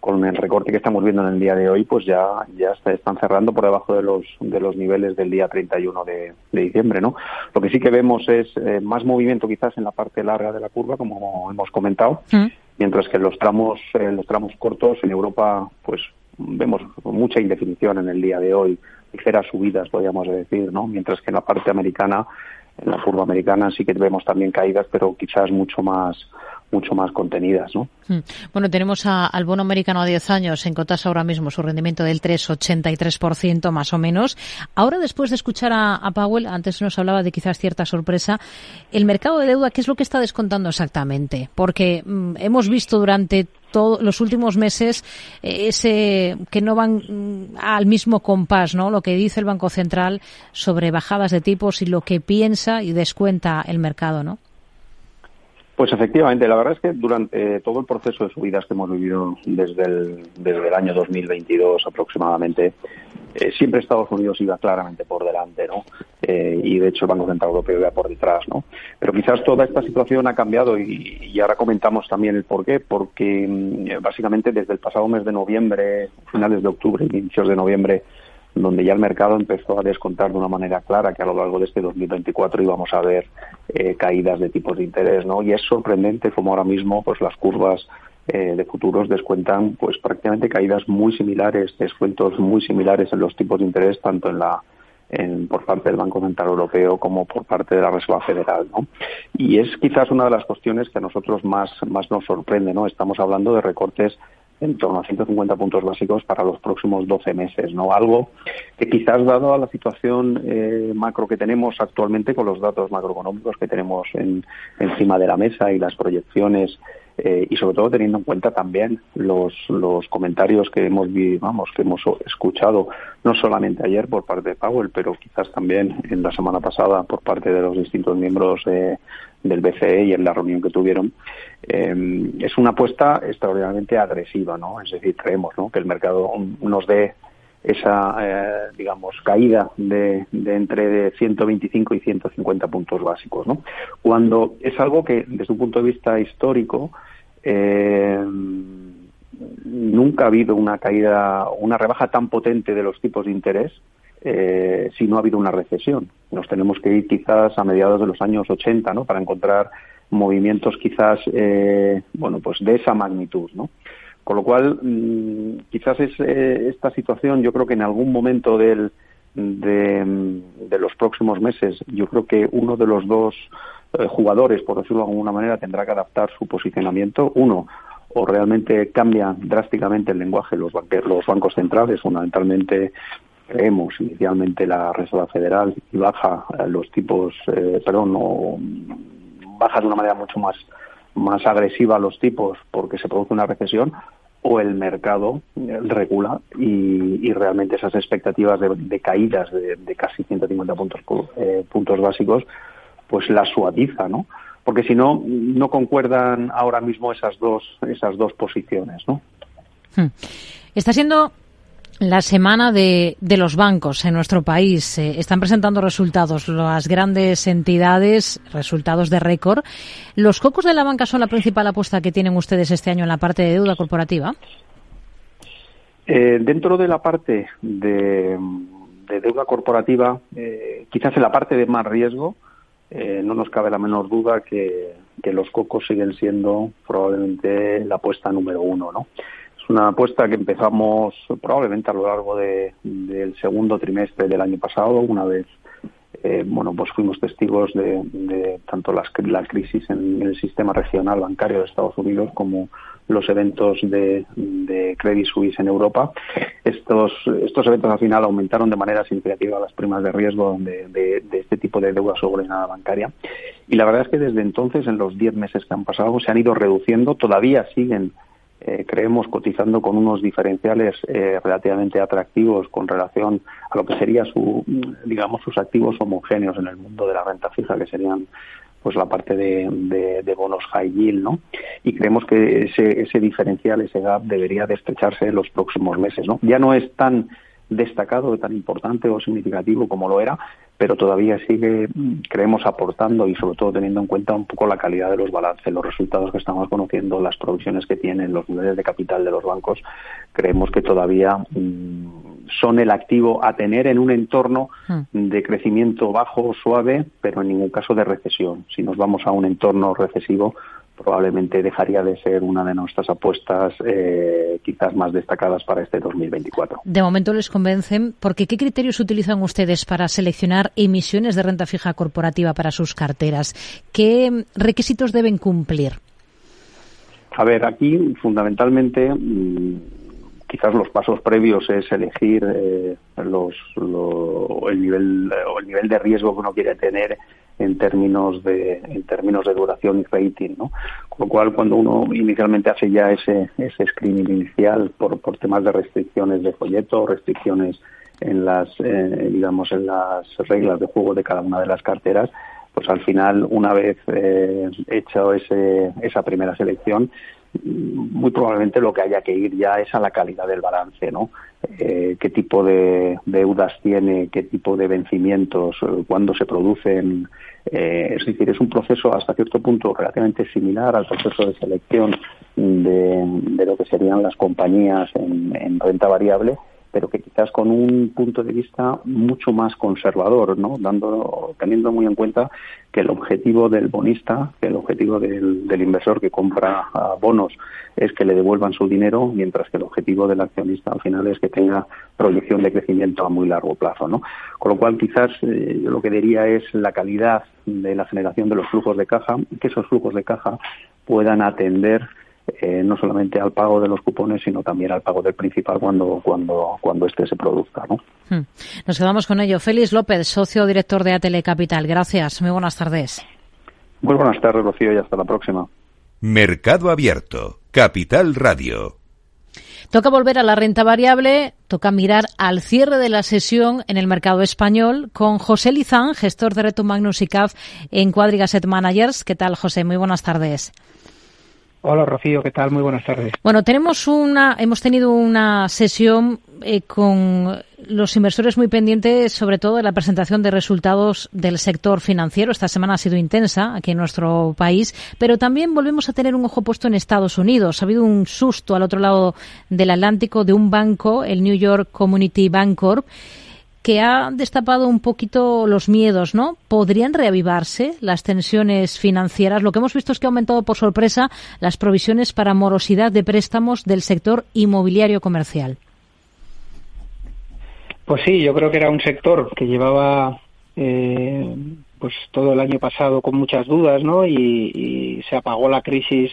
con el recorte que estamos viendo en el día de hoy, pues ya, ya están cerrando por debajo de los, de los niveles del día 31 de, de diciembre, ¿no? Lo que sí que vemos es eh, más movimiento quizás en la parte larga de la curva, como hemos comentado, mm. mientras que en los tramos, en los tramos cortos en Europa, pues vemos mucha indefinición en el día de hoy, ligeras subidas, podríamos decir, ¿no? Mientras que en la parte americana, en la curva americana sí que vemos también caídas, pero quizás mucho más mucho más contenidas. ¿no? Hmm. Bueno, tenemos al bono americano a 10 años en cotas ahora mismo su rendimiento del 3,83% más o menos. Ahora, después de escuchar a, Powell, antes nos hablaba de quizás cierta sorpresa, el mercado de deuda, ¿qué es lo que está descontando exactamente? Porque mm, hemos visto durante todos los últimos meses eh, ese que no van mm, al mismo compás, ¿no? Lo que dice el Banco Central sobre bajadas de tipos y lo que piensa y descuenta el mercado, ¿no? Pues efectivamente, la verdad es que durante todo el proceso de subidas que hemos vivido desde el, desde el año 2022 aproximadamente, eh, siempre Estados Unidos iba claramente por delante, ¿no? Eh, y de hecho el Banco Central Europeo iba por detrás, ¿no? Pero quizás toda esta situación ha cambiado y, ahora comentamos también el por qué, porque mm, básicamente desde el pasado mes de noviembre, finales de octubre, inicios de noviembre, donde ya el mercado empezó a descontar de una manera clara que a lo largo de este 2024 íbamos a ver eh, caídas de tipos de interés, ¿no? Y es sorprendente como ahora mismo pues las curvas eh, de futuros descuentan pues prácticamente caídas muy similares, descuentos muy similares en los tipos de interés tanto en la en, por parte del Banco Central Europeo como por parte de la Reserva Federal, ¿no? Y es quizás una de las cuestiones que a nosotros más más nos sorprende, ¿no? Estamos hablando de recortes en torno a 150 puntos básicos para los próximos 12 meses, ¿no? Algo que quizás dado a la situación eh, macro que tenemos actualmente con los datos macroeconómicos que tenemos en, encima de la mesa y las proyecciones eh, y sobre todo teniendo en cuenta también los, los comentarios que hemos vamos que hemos escuchado no solamente ayer por parte de Powell pero quizás también en la semana pasada por parte de los distintos miembros del BCE y en la reunión que tuvieron eh, es una apuesta extraordinariamente agresiva no es decir creemos ¿no? que el mercado nos dé esa, eh, digamos, caída de, de, entre de 125 y 150 puntos básicos, ¿no? Cuando es algo que, desde un punto de vista histórico, eh, nunca ha habido una caída, una rebaja tan potente de los tipos de interés eh, si no ha habido una recesión. Nos tenemos que ir quizás a mediados de los años 80, ¿no? Para encontrar movimientos quizás, eh, bueno, pues de esa magnitud, ¿no? Con lo cual, mm, quizás es eh, esta situación, yo creo que en algún momento del, de, los próximos meses, yo creo que uno de los dos eh, jugadores, por decirlo de alguna manera, tendrá que adaptar su posicionamiento. Uno, o realmente cambia drásticamente el lenguaje los, los bancos centrales, fundamentalmente creemos inicialmente la Reserva Federal y baja eh, los tipos, eh, perdón, o baja de una manera mucho más, más agresiva los tipos porque se produce una recesión, o el mercado regula y, realmente esas expectativas de, caídas de, casi 150 puntos, puntos básicos pues la suaviza, ¿no? Porque si no, no concuerdan ahora mismo esas dos, esas dos posiciones, ¿no? Hmm. Está siendo la semana de, los bancos en nuestro país. Eh, están presentando resultados las grandes entidades, resultados de récord. ¿Los cocos de la banca son la principal apuesta que tienen ustedes este año en la parte de deuda corporativa? Eh, dentro de la parte de, deuda corporativa, eh, quizás en la parte de más riesgo, eh, no nos cabe la menor duda que, los cocos siguen siendo probablemente la apuesta número uno, ¿no? Una apuesta que empezamos probablemente a lo largo del segundo trimestre del año pasado, una vez eh, bueno, pues fuimos testigos de, tanto la crisis en el sistema regional bancario de Estados Unidos como los eventos de, Credit Suisse en Europa. Estos, estos eventos al final aumentaron de manera significativa las primas de riesgo de, este tipo de deuda subordinada bancaria. Y la verdad es que desde entonces, en los 10 meses que han pasado, se han ido reduciendo, todavía siguen eh, creemos cotizando con unos diferenciales eh, relativamente atractivos con relación a lo que sería su digamos sus activos homogéneos en el mundo de la renta fija que serían pues la parte de, bonos high yield, ¿no? Y creemos que ese, ese diferencial, ese gap, debería de estrecharse en los próximos meses, ¿no? Ya no es tan destacado, tan importante o significativo como lo era, pero todavía sigue, creemos, aportando y sobre todo teniendo en cuenta un poco la calidad de los balances, los resultados que estamos conociendo, las provisiones que tienen, los niveles de capital de los bancos, creemos que todavía mm, son el activo a tener en un entorno hmm. de crecimiento bajo, o suave, pero en ningún caso de recesión. Si nos vamos a un entorno recesivo, probablemente dejaría de ser una de nuestras apuestas eh, quizás más destacadas para este 2024. De momento les convencen, porque ¿qué criterios utilizan ustedes para seleccionar emisiones de renta fija corporativa para sus carteras? ¿Qué requisitos deben cumplir? A ver, aquí fundamentalmente mm, quizás los pasos previos es elegir eh, los, el nivel el nivel de riesgo que uno quiere tener en términos de en términos de duración y rating, ¿no? Con lo cual, cuando uno inicialmente hace ya ese ese screening inicial por, por temas de restricciones de folleto, restricciones en las eh, digamos en las reglas de juego de cada una de las carteras, pues al final, una vez eh, hecho ese, esa primera selección, muy probablemente lo que haya que ir ya es a la calidad del balance, ¿no? Eh, qué tipo de deudas tiene, qué tipo de vencimientos, eh, cuándo se producen. Eh, es decir, es un proceso hasta cierto punto relativamente similar al proceso de selección de, de lo que serían las compañías en, en renta variable pero que quizás con un punto de vista mucho más conservador, ¿no? Dando, teniendo muy en cuenta que el objetivo del bonista, que el objetivo del, del inversor que compra bonos es que le devuelvan su dinero, mientras que el objetivo del accionista al final es que tenga proyección de crecimiento a muy largo plazo, ¿no? Con lo cual quizás eh, yo lo que diría es la calidad de la generación de los flujos de caja, que esos flujos de caja puedan atender eh, no solamente al pago de los cupones, sino también al pago del principal cuando, cuando, cuando este se produzca. ¿no? Hmm. Nos quedamos con ello. Félix López, socio director de Atele Capital. Gracias. Muy buenas tardes. Muy buenas tardes, Rocío, y hasta la próxima. Mercado Abierto, Capital Radio. Toca volver a la renta variable, toca mirar al cierre de la sesión en el mercado español con José Lizán, gestor de Reto Magnus y CAF en Quadriga Managers. ¿Qué tal, José? Muy buenas tardes. Hola Rocío, ¿qué tal? Muy buenas tardes. Bueno, tenemos una, hemos tenido una sesión eh, con los inversores muy pendientes, sobre todo de la presentación de resultados del sector financiero. Esta semana ha sido intensa aquí en nuestro país, pero también volvemos a tener un ojo puesto en Estados Unidos. Ha habido un susto al otro lado del Atlántico de un banco, el New York Community Bancorp, que ha destapado un poquito los miedos, ¿no? ¿Podrían reavivarse las tensiones financieras? Lo que hemos visto es que ha aumentado por sorpresa las provisiones para morosidad de préstamos del sector inmobiliario comercial. Pues sí, yo creo que era un sector que llevaba eh, pues todo el año pasado con muchas dudas, ¿no? Y, se apagó la crisis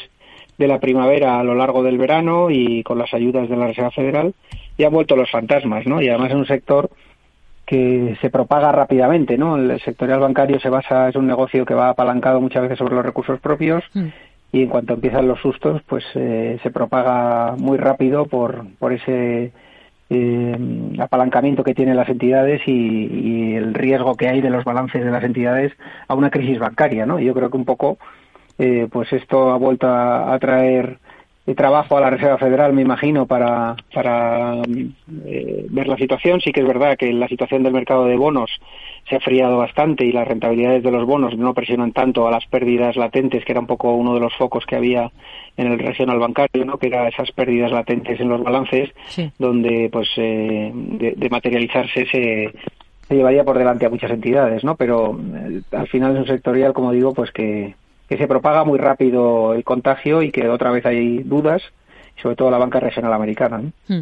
de la primavera a lo largo del verano y con las ayudas de la Reserva Federal y han vuelto los fantasmas, ¿no? Y además es un sector que se propaga rápidamente, ¿no? El sectorial bancario se basa, es un negocio que va apalancado muchas veces sobre los recursos propios mm. y en cuanto empiezan los sustos, pues eh, se propaga muy rápido por, por ese eh, apalancamiento que tienen las entidades y, y, el riesgo que hay de los balances de las entidades a una crisis bancaria, ¿no? Yo creo que un poco, eh, pues esto ha vuelto a, a traer trabajo a la Reserva Federal, me imagino, para, para eh, ver la situación. Sí que es verdad que la situación del mercado de bonos se ha friado bastante y las rentabilidades de los bonos no presionan tanto a las pérdidas latentes, que era un poco uno de los focos que había en el regional bancario, ¿no? que era esas pérdidas latentes en los balances, donde pues eh, de, materializarse se, se llevaría por delante a muchas entidades, ¿no? Pero eh, al final es un sectorial, como digo, pues que que se propaga muy rápido el contagio y que otra vez hay dudas, sobre todo la banca regional americana. Hmm.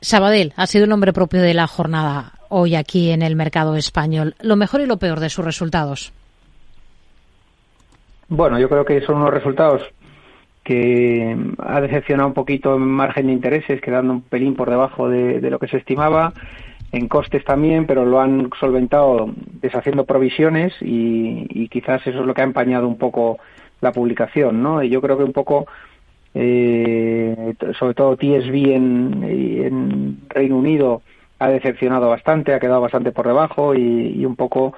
Sabadell ha sido el nombre propio de la jornada hoy aquí en el mercado español. Lo mejor y lo peor de sus resultados. Bueno, yo creo que son unos resultados que ha decepcionado un poquito en margen de intereses, quedando un pelín por debajo de lo que se estimaba en costes también, pero lo han solventado deshaciendo provisiones y, quizás eso es lo que ha empañado un poco la publicación, ¿no? Y yo creo que un poco eh, sobre todo TSB en, en, Reino Unido ha decepcionado bastante, ha quedado bastante por debajo y, un poco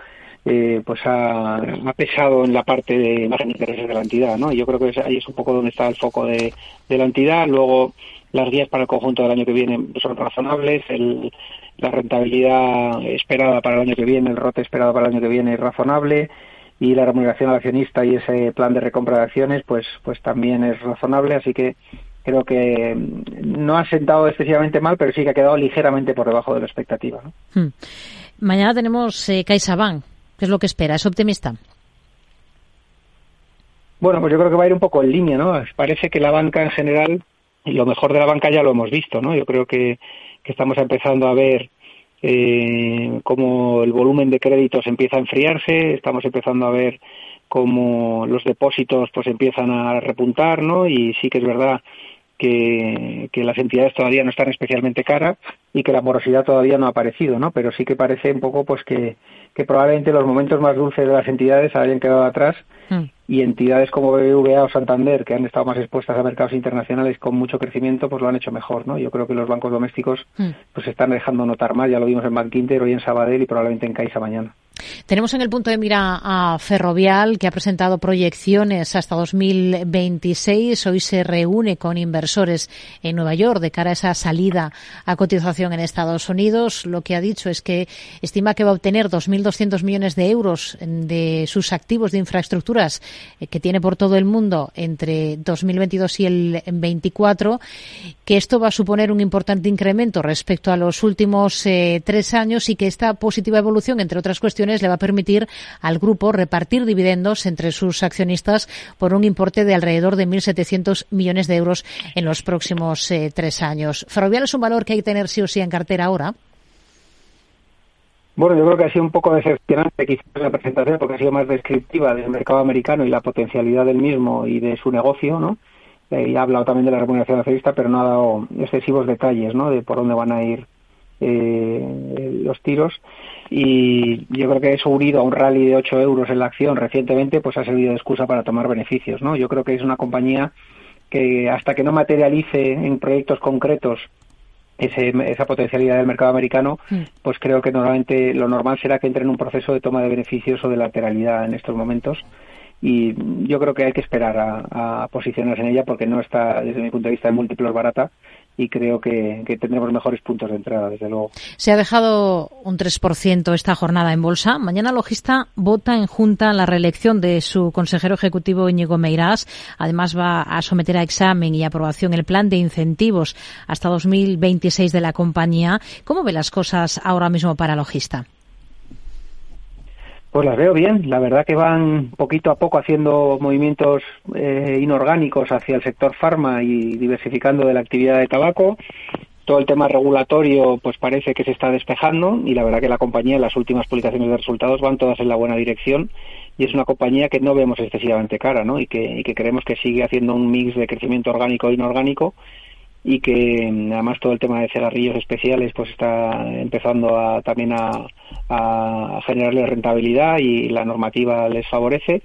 eh, pues ha, pesado en la parte de más intereses de la entidad, ¿no? Yo creo que ahí es un poco donde está el foco de, de, la entidad. Luego las guías para el conjunto del año que viene son razonables, el, la rentabilidad esperada para el año que viene, el rote esperado para el año que viene es razonable y la remuneración al accionista y ese plan de recompra de acciones pues pues también es razonable así que creo que no ha sentado excesivamente mal pero sí que ha quedado ligeramente por debajo de la expectativa hmm. mañana tenemos eh, CaixaBank ¿qué es lo que espera? ¿es optimista? Bueno, pues yo creo que va a ir un poco en línea, ¿no? Parece que la banca en general, y lo mejor de la banca ya lo hemos visto, ¿no? Yo creo que, que estamos empezando a ver eh, como el volumen de créditos empieza a enfriarse, estamos empezando a ver cómo los depósitos pues empiezan a repuntar, ¿no? Y sí que es verdad que, que, las entidades todavía no están especialmente caras y que la morosidad todavía no ha aparecido, ¿no? Pero sí que parece un poco pues que, que probablemente los momentos más dulces de las entidades hayan quedado atrás mm. Y entidades como BBVA o Santander, que han estado más expuestas a mercados internacionales con mucho crecimiento, pues lo han hecho mejor, ¿no? Yo creo que los bancos domésticos mm. pues se están dejando notar más, ya lo vimos en Bank Inter, hoy en Sabadell y probablemente en Caixa mañana. Tenemos en el punto de mira a Ferrovial, que ha presentado proyecciones hasta 2026. Hoy se reúne con inversores en Nueva York de cara a esa salida a cotización en Estados Unidos. Lo que ha dicho es que estima que va a obtener 2.200 millones de euros de sus activos de infraestructuras que tiene por todo el mundo entre 2022 y el 24, que esto va a suponer un importante incremento respecto a los últimos eh, tres años y que esta positiva evolución, entre otras cuestiones, le va a permitir al grupo repartir dividendos entre sus accionistas por un importe de alrededor de 1.700 millones de euros en los próximos eh, tres años. Ferrovial es un valor que hay que tener sí o sí en cartera ahora. Bueno, yo creo que ha sido un poco decepcionante quizás la presentación porque ha sido más descriptiva del mercado americano y la potencialidad del mismo y de su negocio, ¿no? Eh, y ha hablado también de la remuneración accionista, pero no ha dado excesivos detalles, ¿no? De por dónde van a ir eh, los tiros y yo creo que eso unido a un rally de 8 euros en la acción recientemente pues ha servido de excusa para tomar beneficios no yo creo que es una compañía que hasta que no materialice en proyectos concretos ese, esa potencialidad del mercado americano, pues creo que normalmente lo normal será que entre en un proceso de toma de beneficios o de lateralidad en estos momentos. Y yo creo que hay que esperar a, a posicionarse en ella porque no está, desde mi punto de vista, en múltiplos barata y creo que, tendremos mejores puntos de entrada, desde luego. Se ha dejado un 3% esta jornada en bolsa. Mañana Logista vota en Junta la reelección de su consejero ejecutivo Íñigo Meirás. Además va a someter a examen y aprobación el plan de incentivos hasta 2026 de la compañía. ¿Cómo ve las cosas ahora mismo para Logista? Pues las veo bien. La verdad que van poquito a poco haciendo movimientos eh, inorgánicos hacia el sector farma y diversificando de la actividad de tabaco. Todo el tema regulatorio pues parece que se está despejando y la verdad que la compañía las últimas publicaciones de resultados van todas en la buena dirección y es una compañía que no vemos excesivamente cara ¿no? y, que, y que creemos que sigue haciendo un mix de crecimiento orgánico e inorgánico y que mm, además todo el tema de cigarrillos especiales pues está empezando a, también a, a generarle rentabilidad y la normativa les favorece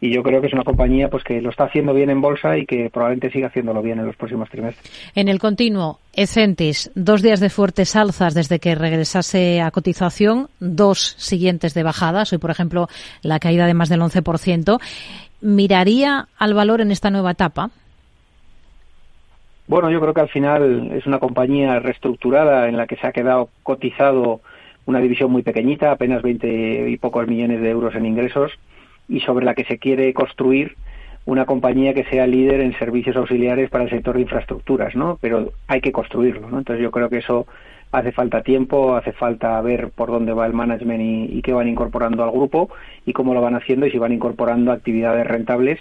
y yo creo que es una compañía pues que lo está haciendo bien en bolsa y que probablemente siga haciéndolo bien en los próximos trimestres. En el continuo, Ecentis, dos días de fuertes alzas desde que regresase a cotización, dos siguientes de bajadas, hoy por ejemplo la caída de más del 11%. ¿Miraría al valor en esta nueva etapa? Bueno, yo creo que al final es una compañía reestructurada en la que se ha quedado cotizado una división muy pequeñita, apenas 20 y pocos millones de euros en ingresos, y sobre la que se quiere construir una compañía que sea líder en servicios auxiliares para el sector de infraestructuras, ¿no? Pero hay que construirlo, ¿no? Entonces yo creo que eso hace falta tiempo, hace falta ver por dónde va el management y, y qué van incorporando al grupo y cómo lo van haciendo y si van incorporando actividades rentables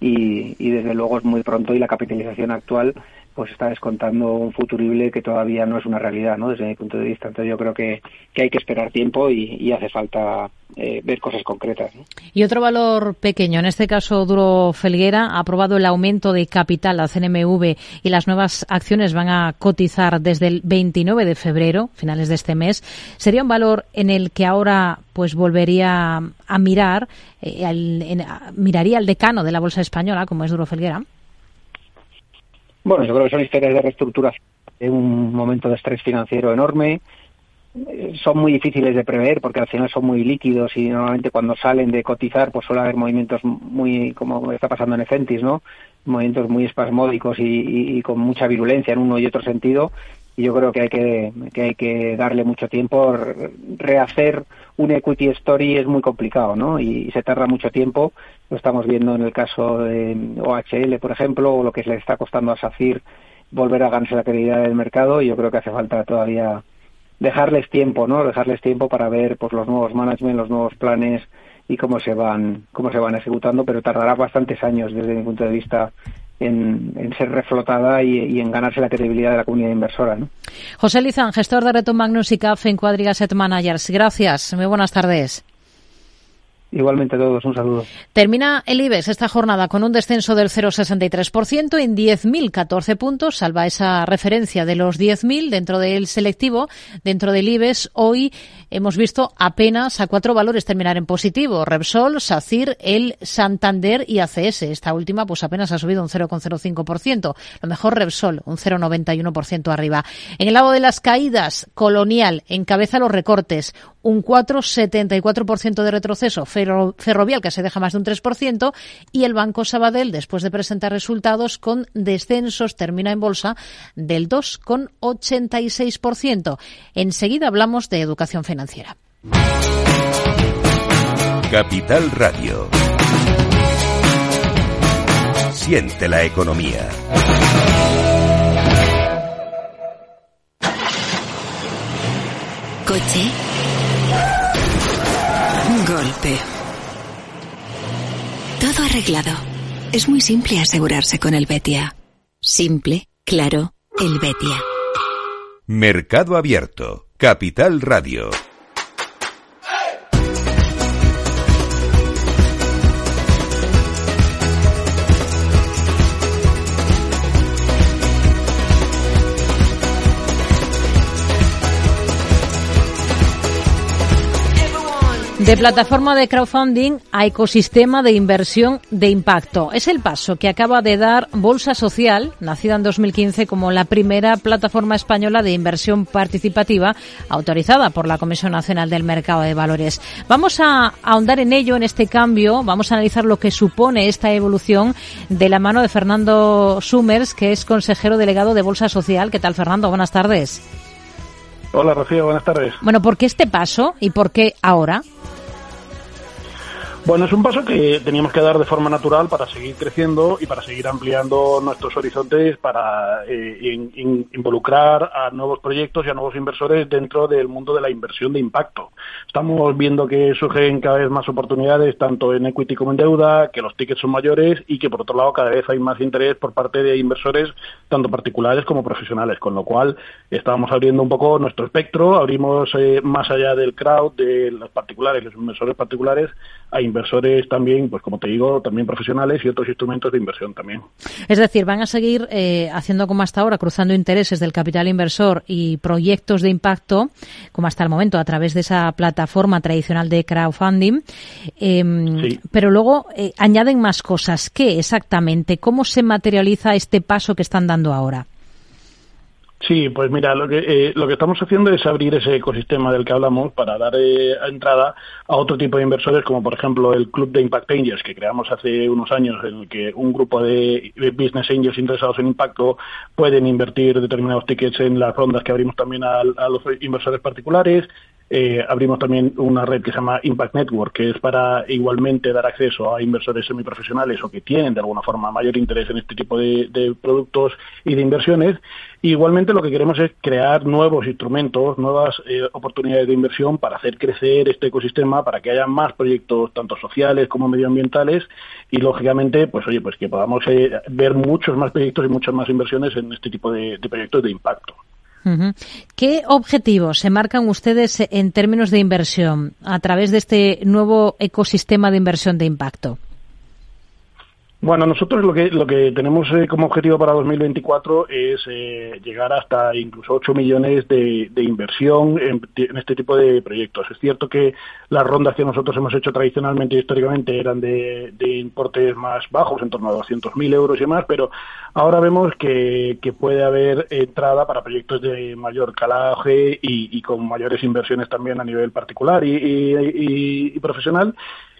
y, desde luego es muy pronto y la capitalización actual pues está descontando un futurible que todavía no es una realidad, ¿no? Desde mi punto de vista. Entonces yo creo que, hay que esperar tiempo y, hace falta eh, ver cosas concretas. Y otro valor pequeño, en este caso Duro Felguera, ha aprobado el aumento de capital a CNMV y las nuevas acciones van a cotizar desde el 29 de febrero, finales de este mes. Sería un valor en el que ahora pues volvería a mirar, eh, miraría al decano de la bolsa española, como es Duro Felguera. Bueno, yo creo que son historias de reestructuración en un momento de estrés financiero enorme. Eh, son muy difíciles de prever porque al final son muy líquidos y normalmente cuando salen de cotizar pues suele haber movimientos muy, como está pasando en Efentis, ¿no? Movimientos muy espasmódicos y, con mucha virulencia en uno y otro sentido y yo creo que hay que, que hay que darle mucho tiempo. Rehacer un equity story es muy complicado, ¿no? Y, se tarda mucho tiempo. Lo estamos viendo en el caso de OHL, por ejemplo, o lo que le está costando a SACIR volver a ganarse la credibilidad del mercado. Y yo creo que hace falta todavía dejarles tiempo, ¿no? Dejarles tiempo para ver pues los nuevos management, los nuevos planes y cómo se van cómo se van ejecutando, pero tardará bastantes años desde mi punto de vista en, ser reflotada y, en ganarse la credibilidad de la comunidad inversora. ¿no? José Lizán, gestor de Reto Magnus y CAF en Quadriga Asset Managers. Gracias. Muy buenas tardes. Igualmente todos, un saludo. Termina el IBEX esta jornada con un descenso del 0,63% en 10.014 puntos, salva esa referencia de los 10.000 dentro del selectivo. Dentro del IBEX hoy hemos visto apenas a cuatro valores terminar en positivo. Repsol, SACIR, El Santander y ACS. Esta última pues apenas ha subido un 0,05%. Lo mejor Repsol, un 0,91% arriba. En el lado de las caídas, Colonial encabeza los recortes, un 4,74% de retroceso Ferrovial, que se deja más de un 3%, y el Banco Sabadell, después de presentar resultados con descensos, termina en bolsa del 2,86%. Enseguida hablamos de educación financiera. Capital Radio. Siente la economía. Coche. Golpe. Todo arreglado. Es muy simple asegurarse con el Betia. Simple, claro, el Betia. Mercado Abierto. Capital Radio. De plataforma de crowdfunding a ecosistema de inversión de impacto. Es el paso que acaba de dar Bolsa Social, nacida en 2015 como la primera plataforma española de inversión participativa autorizada por la Comisión Nacional del Mercado de Valores. Vamos a ahondar en ello, en este cambio. Vamos a analizar lo que supone esta evolución de la mano de Fernando Summers, que es consejero delegado de Bolsa Social. ¿Qué tal, Fernando? Buenas tardes. Hola, Rocío. Buenas tardes. Bueno, ¿por qué este paso y por qué ahora? Bueno, es un paso que teníamos que dar de forma natural para seguir creciendo y para seguir ampliando nuestros horizontes, para eh, involucrar a nuevos proyectos y a nuevos inversores dentro del mundo de la inversión de impacto. Estamos viendo que surgen cada vez más oportunidades, tanto en equity como en deuda, que los tickets son mayores y que, por otro lado, cada vez hay más interés por parte de inversores, tanto particulares como profesionales, con lo cual estábamos abriendo un poco nuestro espectro, abrimos eh, más allá del crowd, de los particulares, los inversores particulares, a inversores también, pues como te digo, también profesionales y otros instrumentos de inversión también. Es decir, van a seguir eh, haciendo como hasta ahora, cruzando intereses del capital inversor y proyectos de impacto, como hasta el momento, a través de esa plataforma tradicional de crowdfunding. Em, pero luego eh, añaden más cosas. ¿Qué exactamente? ¿Cómo se materializa este paso que están dando ahora? Sí, pues mira, lo que, eh, lo que estamos haciendo es abrir ese ecosistema del que hablamos para dar eh, entrada a otro tipo de inversores, como por ejemplo el Club de Impact Angels, que creamos hace unos años, en el que un grupo de, business angels interesados en impacto pueden invertir determinados tickets en las rondas que abrimos también a los inversores particulares. Eh, abrimos también una red que se llama Impact Network, que es para igualmente dar acceso a inversores semiprofesionales o que tienen de alguna forma mayor interés en este tipo de, productos y de inversiones. igualmente lo que queremos es crear nuevos instrumentos, nuevas eh, oportunidades de inversión para hacer crecer este ecosistema, para que haya más proyectos tanto sociales como medioambientales y lógicamente, pues oye, pues que podamos eh, ver muchos más proyectos y muchas más inversiones en este tipo de proyectos de impacto. ¿Qué objetivos se marcan ustedes en términos de inversión a través de este nuevo ecosistema de inversión de impacto? Bueno, nosotros lo que lo que tenemos eh, como objetivo para 2024 es eh, llegar hasta incluso 8 millones de, inversión en, este tipo de proyectos. Es cierto que las rondas que nosotros hemos hecho tradicionalmente y históricamente eran de, importes más bajos, en torno a 200.000 euros y más, pero ahora vemos que, puede haber entrada para proyectos de mayor calaje y, con mayores inversiones también a nivel particular y profesional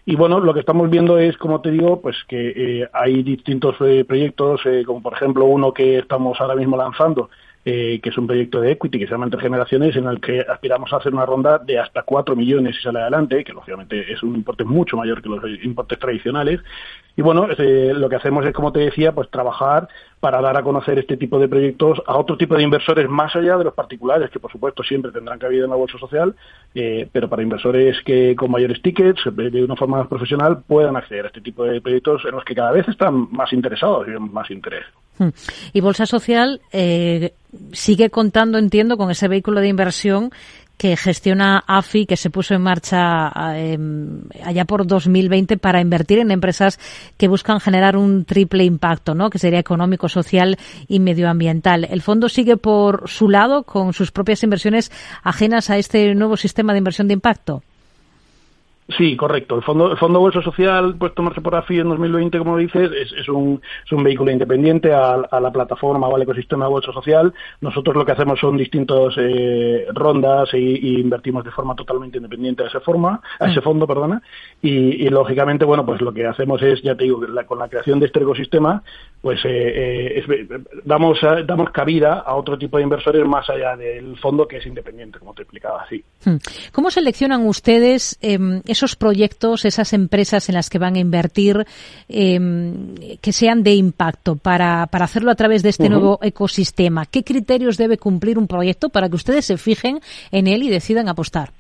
y bueno, lo que estamos viendo es, como te digo, pues que eh, hay distintos eh, proyectos, eh, como por ejemplo uno que estamos ahora mismo lanzando, que es un proyecto de equity que se llama Entre Generaciones, en el que aspiramos a hacer una ronda de hasta 4 millones si sale adelante, que lógicamente es un importe mucho mayor que los importes tradicionales. Y bueno, lo que hacemos es, como te decía, pues trabajar para dar a conocer este tipo de proyectos a otro tipo de inversores más allá de los particulares, que por supuesto siempre tendrán cabida en la bolsa social, eh, pero para inversores que con mayores tickets, de una forma más profesional, puedan acceder a este tipo de proyectos en los que cada vez están más interesados y más interés. Hmm. Y Bolsa Social eh, sigue contando, entiendo, con ese vehículo de inversión que gestiona AFI, que se puso en marcha em, allá por 2020 para invertir en empresas que buscan generar un triple impacto, ¿no? que sería económico, social y medioambiental. El fondo sigue por su lado con sus propias inversiones ajenas a este nuevo sistema de inversión de impacto. Sí, correcto. El Fondo, el Fondo Bolsa Social, pues tomarse por AFI en 2020, como dices, es, es, un, es un vehículo independiente a, la plataforma o al ecosistema de Bolsa Social. Nosotros lo que hacemos son distintas eh, rondas y, invertimos de forma totalmente independiente a esa forma, a ese mm. fondo, perdona. Y, lógicamente, bueno, pues lo que hacemos es, ya te digo, con la creación de este ecosistema, pues eh, eh, damos, damos cabida a otro tipo de inversores más allá del fondo que es independiente, como te explicaba así. Hmm. ¿Cómo seleccionan ustedes em, esos proyectos, esas empresas en las que van a invertir, em, que sean de impacto para, para hacerlo a través de este nuevo ecosistema? ¿Qué criterios debe cumplir un proyecto para que ustedes se fijen en él y decidan apostar?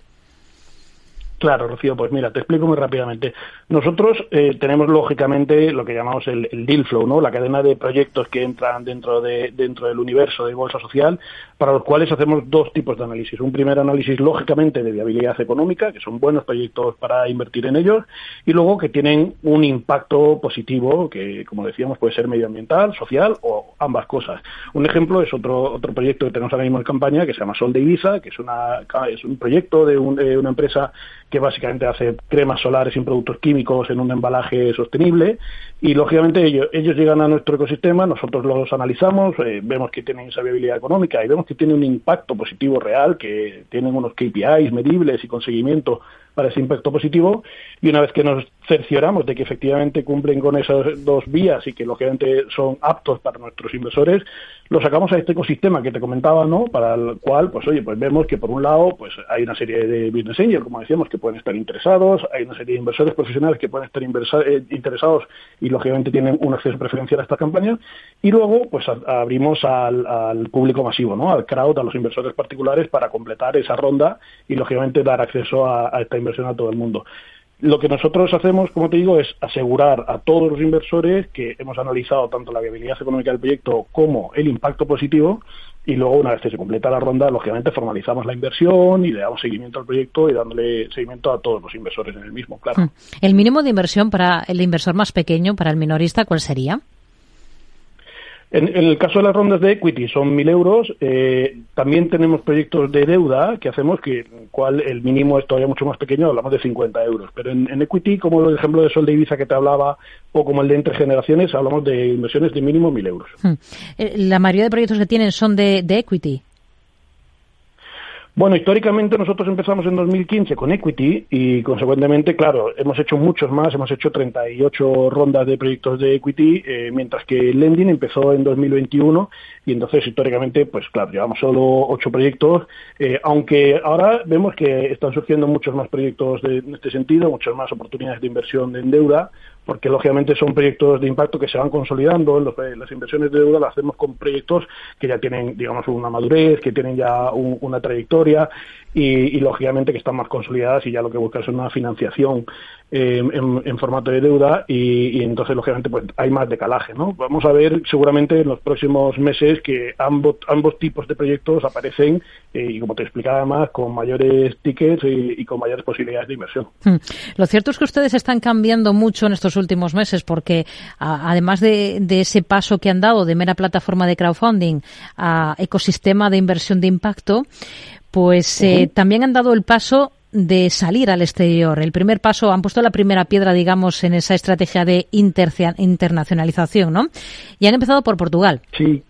Claro, Rocío, pues mira, te explico muy rápidamente. Nosotros eh, tenemos lógicamente lo que llamamos el, deal flow, ¿no? La cadena de proyectos que entran dentro de dentro del universo de bolsa social, para los cuales hacemos dos tipos de análisis. Un primer análisis lógicamente de viabilidad económica, que son buenos proyectos para invertir en ellos, y luego que tienen un impacto positivo, que como decíamos puede ser medioambiental, social o ambas cosas. Un ejemplo es otro otro proyecto que tenemos ahora mismo en campaña que se llama Sol de Ibiza, que es una es un proyecto de, de una empresa que básicamente hace cremas solares sin productos químicos en un embalaje sostenible. Y lógicamente ellos, ellos llegan a nuestro ecosistema, nosotros los analizamos, eh, vemos que tienen esa viabilidad económica y vemos que tienen un impacto positivo real, que tienen unos KPIs medibles y con seguimiento para ese impacto positivo y una vez que nos cercioramos de que efectivamente cumplen con esas dos vías y que lógicamente son aptos para nuestros inversores, lo sacamos a este ecosistema que te comentaba, ¿no? Para el cual, pues oye, pues vemos que por un lado, pues hay una serie de business angels, como decíamos, que pueden estar interesados, hay una serie de inversores profesionales que pueden estar eh, interesados y lógicamente tienen un acceso preferencial a estas campañas, y luego, pues abrimos al, público masivo, ¿no? Al crowd, a los inversores particulares para completar esa ronda y lógicamente dar acceso a, a esta inversión a todo el mundo. Lo que nosotros hacemos, como te digo, es asegurar a todos los inversores que hemos analizado tanto la viabilidad económica del proyecto como el impacto positivo y luego una vez que se completa la ronda, lógicamente formalizamos la inversión y le damos seguimiento al proyecto y dándole seguimiento a todos los inversores en el mismo, claro. Hmm. ¿El mínimo de inversión para el inversor más pequeño, para el minorista, cuál sería? En, el caso de las rondas de equity son 1.000 euros. Eh, también tenemos proyectos de deuda que hacemos, que cual el mínimo es todavía mucho más pequeño, hablamos de 50 euros. Pero en, equity, como el ejemplo de Sol de Ibiza que te hablaba, o como el de Entre Generaciones, hablamos de inversiones de mínimo 1.000 euros. Hmm. Eh, la mayoría de proyectos que tienen son de equity. Bueno, históricamente nosotros empezamos en 2015 con Equity y consecuentemente, claro, hemos hecho muchos más, hemos hecho 38 rondas de proyectos de Equity, eh, mientras que Lending empezó en 2021 y entonces históricamente, pues claro, llevamos solo 8 proyectos, eh, aunque ahora vemos que están surgiendo muchos más proyectos de, en este sentido, muchas más oportunidades de inversión en deuda, porque lógicamente son proyectos de impacto que se van consolidando. las inversiones de deuda las hacemos con proyectos que ya tienen, digamos, una madurez, que tienen ya una trayectoria historia y, lógicamente que están más consolidadas y ya lo que buscan es una financiación eh, en, formato de deuda y, entonces lógicamente pues hay más decalaje no vamos a ver seguramente en los próximos meses que ambos ambos tipos de proyectos aparecen eh, y como te explicaba más con mayores tickets y, con mayores posibilidades de inversión. Hmm. lo cierto es que ustedes están cambiando mucho en estos últimos meses porque además de, de ese paso que han dado de mera plataforma de crowdfunding a ecosistema de inversión de impacto pues eh, también han dado el paso de salir al exterior. El primer paso, han puesto la primera piedra, digamos, en esa estrategia de internacionalización, ¿no? Y han empezado por Portugal. Sí,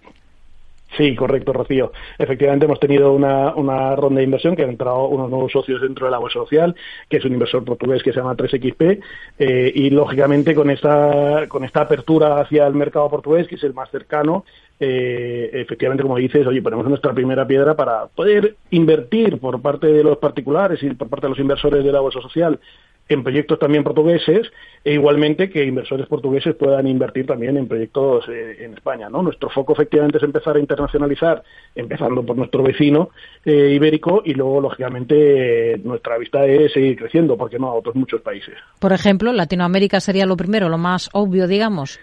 Sí, correcto, Rocío. Efectivamente, hemos tenido una, una, ronda de inversión que han entrado unos nuevos socios dentro de la bolsa social, que es un inversor portugués que se llama 3XP, eh, y lógicamente con esta, con esta apertura hacia el mercado portugués, que es el más cercano, eh, efectivamente, como dices, oye, ponemos nuestra primera piedra para poder invertir por parte de los particulares y por parte de los inversores de la social en proyectos también portugueses e igualmente que inversores portugueses puedan invertir también en proyectos eh, en España. ¿no? Nuestro foco efectivamente es empezar a internacionalizar, empezando por nuestro vecino eh, ibérico y luego, lógicamente, nuestra vista es seguir creciendo, porque no a otros muchos países. Por ejemplo, Latinoamérica sería lo primero, lo más obvio, digamos.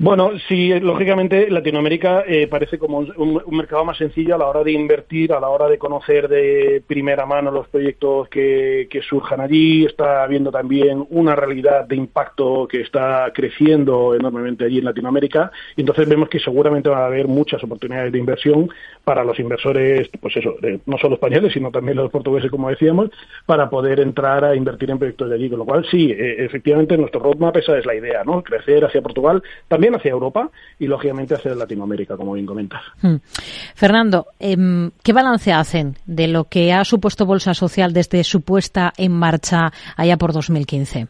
Bueno, sí, lógicamente Latinoamérica eh, parece como un, mercado más sencillo a la hora de invertir, a la hora de conocer de primera mano los proyectos que, que, surjan allí. Está habiendo también una realidad de impacto que está creciendo enormemente allí en Latinoamérica. Y entonces vemos que seguramente va a haber muchas oportunidades de inversión para los inversores, pues eso, no solo españoles, sino también los portugueses, como decíamos, para poder entrar a invertir en proyectos de allí. Con lo cual, sí, eh, efectivamente, nuestro roadmap esa es la idea, ¿no? Crecer hacia Portugal. También hacia Europa y lógicamente hacia Latinoamérica, como bien comentas. Hmm. Fernando, em, ¿qué balance hacen de lo que ha supuesto Bolsa Social desde su puesta en marcha allá por 2015?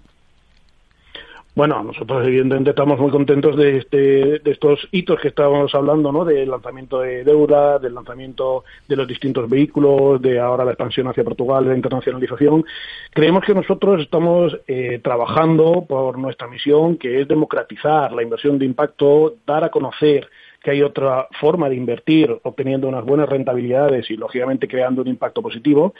Bueno, nosotros evidentemente estamos muy contentos de, este, de estos hitos que estábamos hablando, ¿no? Del lanzamiento de deuda, del lanzamiento de los distintos vehículos, de ahora la expansión hacia Portugal, la internacionalización. Creemos que nosotros estamos eh, trabajando por nuestra misión, que es democratizar la inversión de impacto, dar a conocer que hay otra forma de invertir obteniendo unas buenas rentabilidades y lógicamente creando un impacto positivo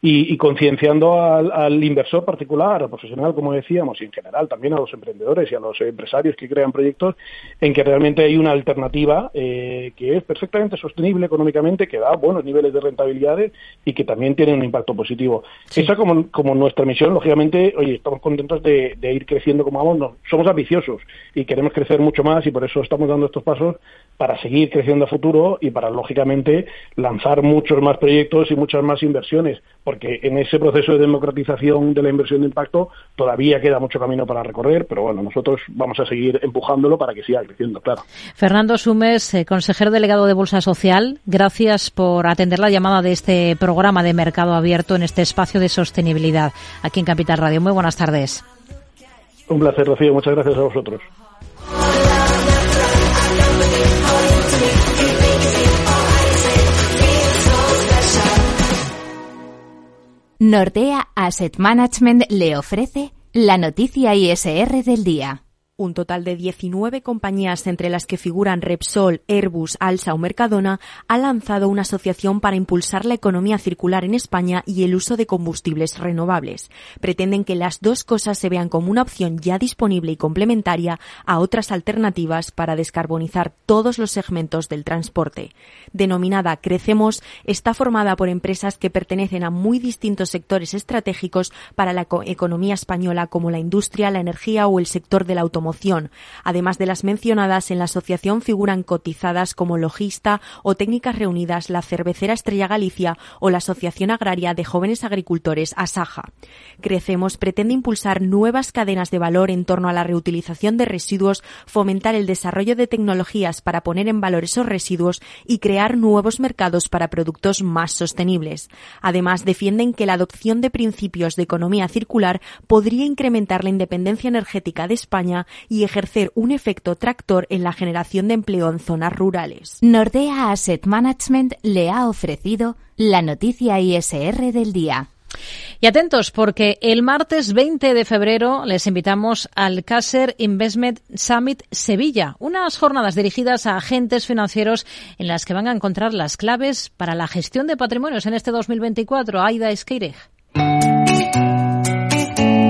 y, concienciando al, inversor particular, al profesional, como decíamos, y en general también a los emprendedores y a los empresarios que crean proyectos en que realmente hay una alternativa eh, que es perfectamente sostenible económicamente, que da buenos niveles de rentabilidades y que también tiene un impacto positivo. Esa como, como nuestra misión, lógicamente, oye, estamos contentos de, de ir creciendo como vamos, somos ambiciosos y queremos crecer mucho más y por eso estamos dando estos pasos para seguir creciendo a futuro y para, lógicamente, lanzar muchos más proyectos y muchas más inversiones, porque en ese proceso de democratización de la inversión de impacto todavía queda mucho camino para recorrer, pero bueno, nosotros vamos a seguir empujándolo para que siga creciendo, claro. Fernando Sumes, eh, consejero delegado de Bolsa Social, gracias por atender la llamada de este programa de Mercado Abierto en este espacio de sostenibilidad aquí en Capital Radio. Muy buenas tardes. Un placer, Rocío. Muchas gracias a vosotros. Nordea Asset Management le ofrece la noticia ISR del día. Un total de 19 compañías, entre las que figuran Repsol, Airbus, Alsa o Mercadona, ha lanzado una asociación para impulsar la economía circular en España y el uso de combustibles renovables. Pretenden que las dos cosas se vean como una opción ya disponible y complementaria a otras alternativas para descarbonizar todos los segmentos del transporte. Denominada Crecemos, está formada por empresas que pertenecen a muy distintos sectores estratégicos para la economía española como la industria, la energía o el sector del Además de las mencionadas, en la asociación figuran cotizadas como Logista o Técnicas Reunidas, la Cervecera Estrella Galicia o la Asociación Agraria de Jóvenes Agricultores, ASAJA. Crecemos pretende impulsar nuevas cadenas de valor en torno a la reutilización de residuos, fomentar el desarrollo de tecnologías para poner en valor esos residuos y crear nuevos mercados para productos más sostenibles. Además, defienden que la adopción de principios de economía circular podría incrementar la independencia energética de España y ejercer un efecto tractor en la generación de empleo en zonas rurales. Nordea Asset Management le ha ofrecido la noticia ISR del día. Y atentos porque el martes 20 de febrero les invitamos al Caser Investment Summit Sevilla, unas jornadas dirigidas a agentes financieros en las que van a encontrar las claves para la gestión de patrimonios en este 2024. Aida Esqueirej.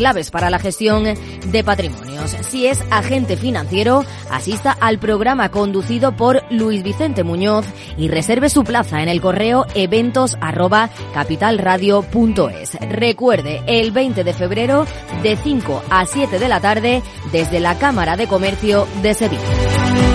claves para la gestión de patrimonios. Si es agente financiero, asista al programa conducido por Luis Vicente Muñoz y reserve su plaza en el correo eventos Recuerde, el 20 de febrero de 5 a 7 de la tarde desde la Cámara de Comercio de Sevilla.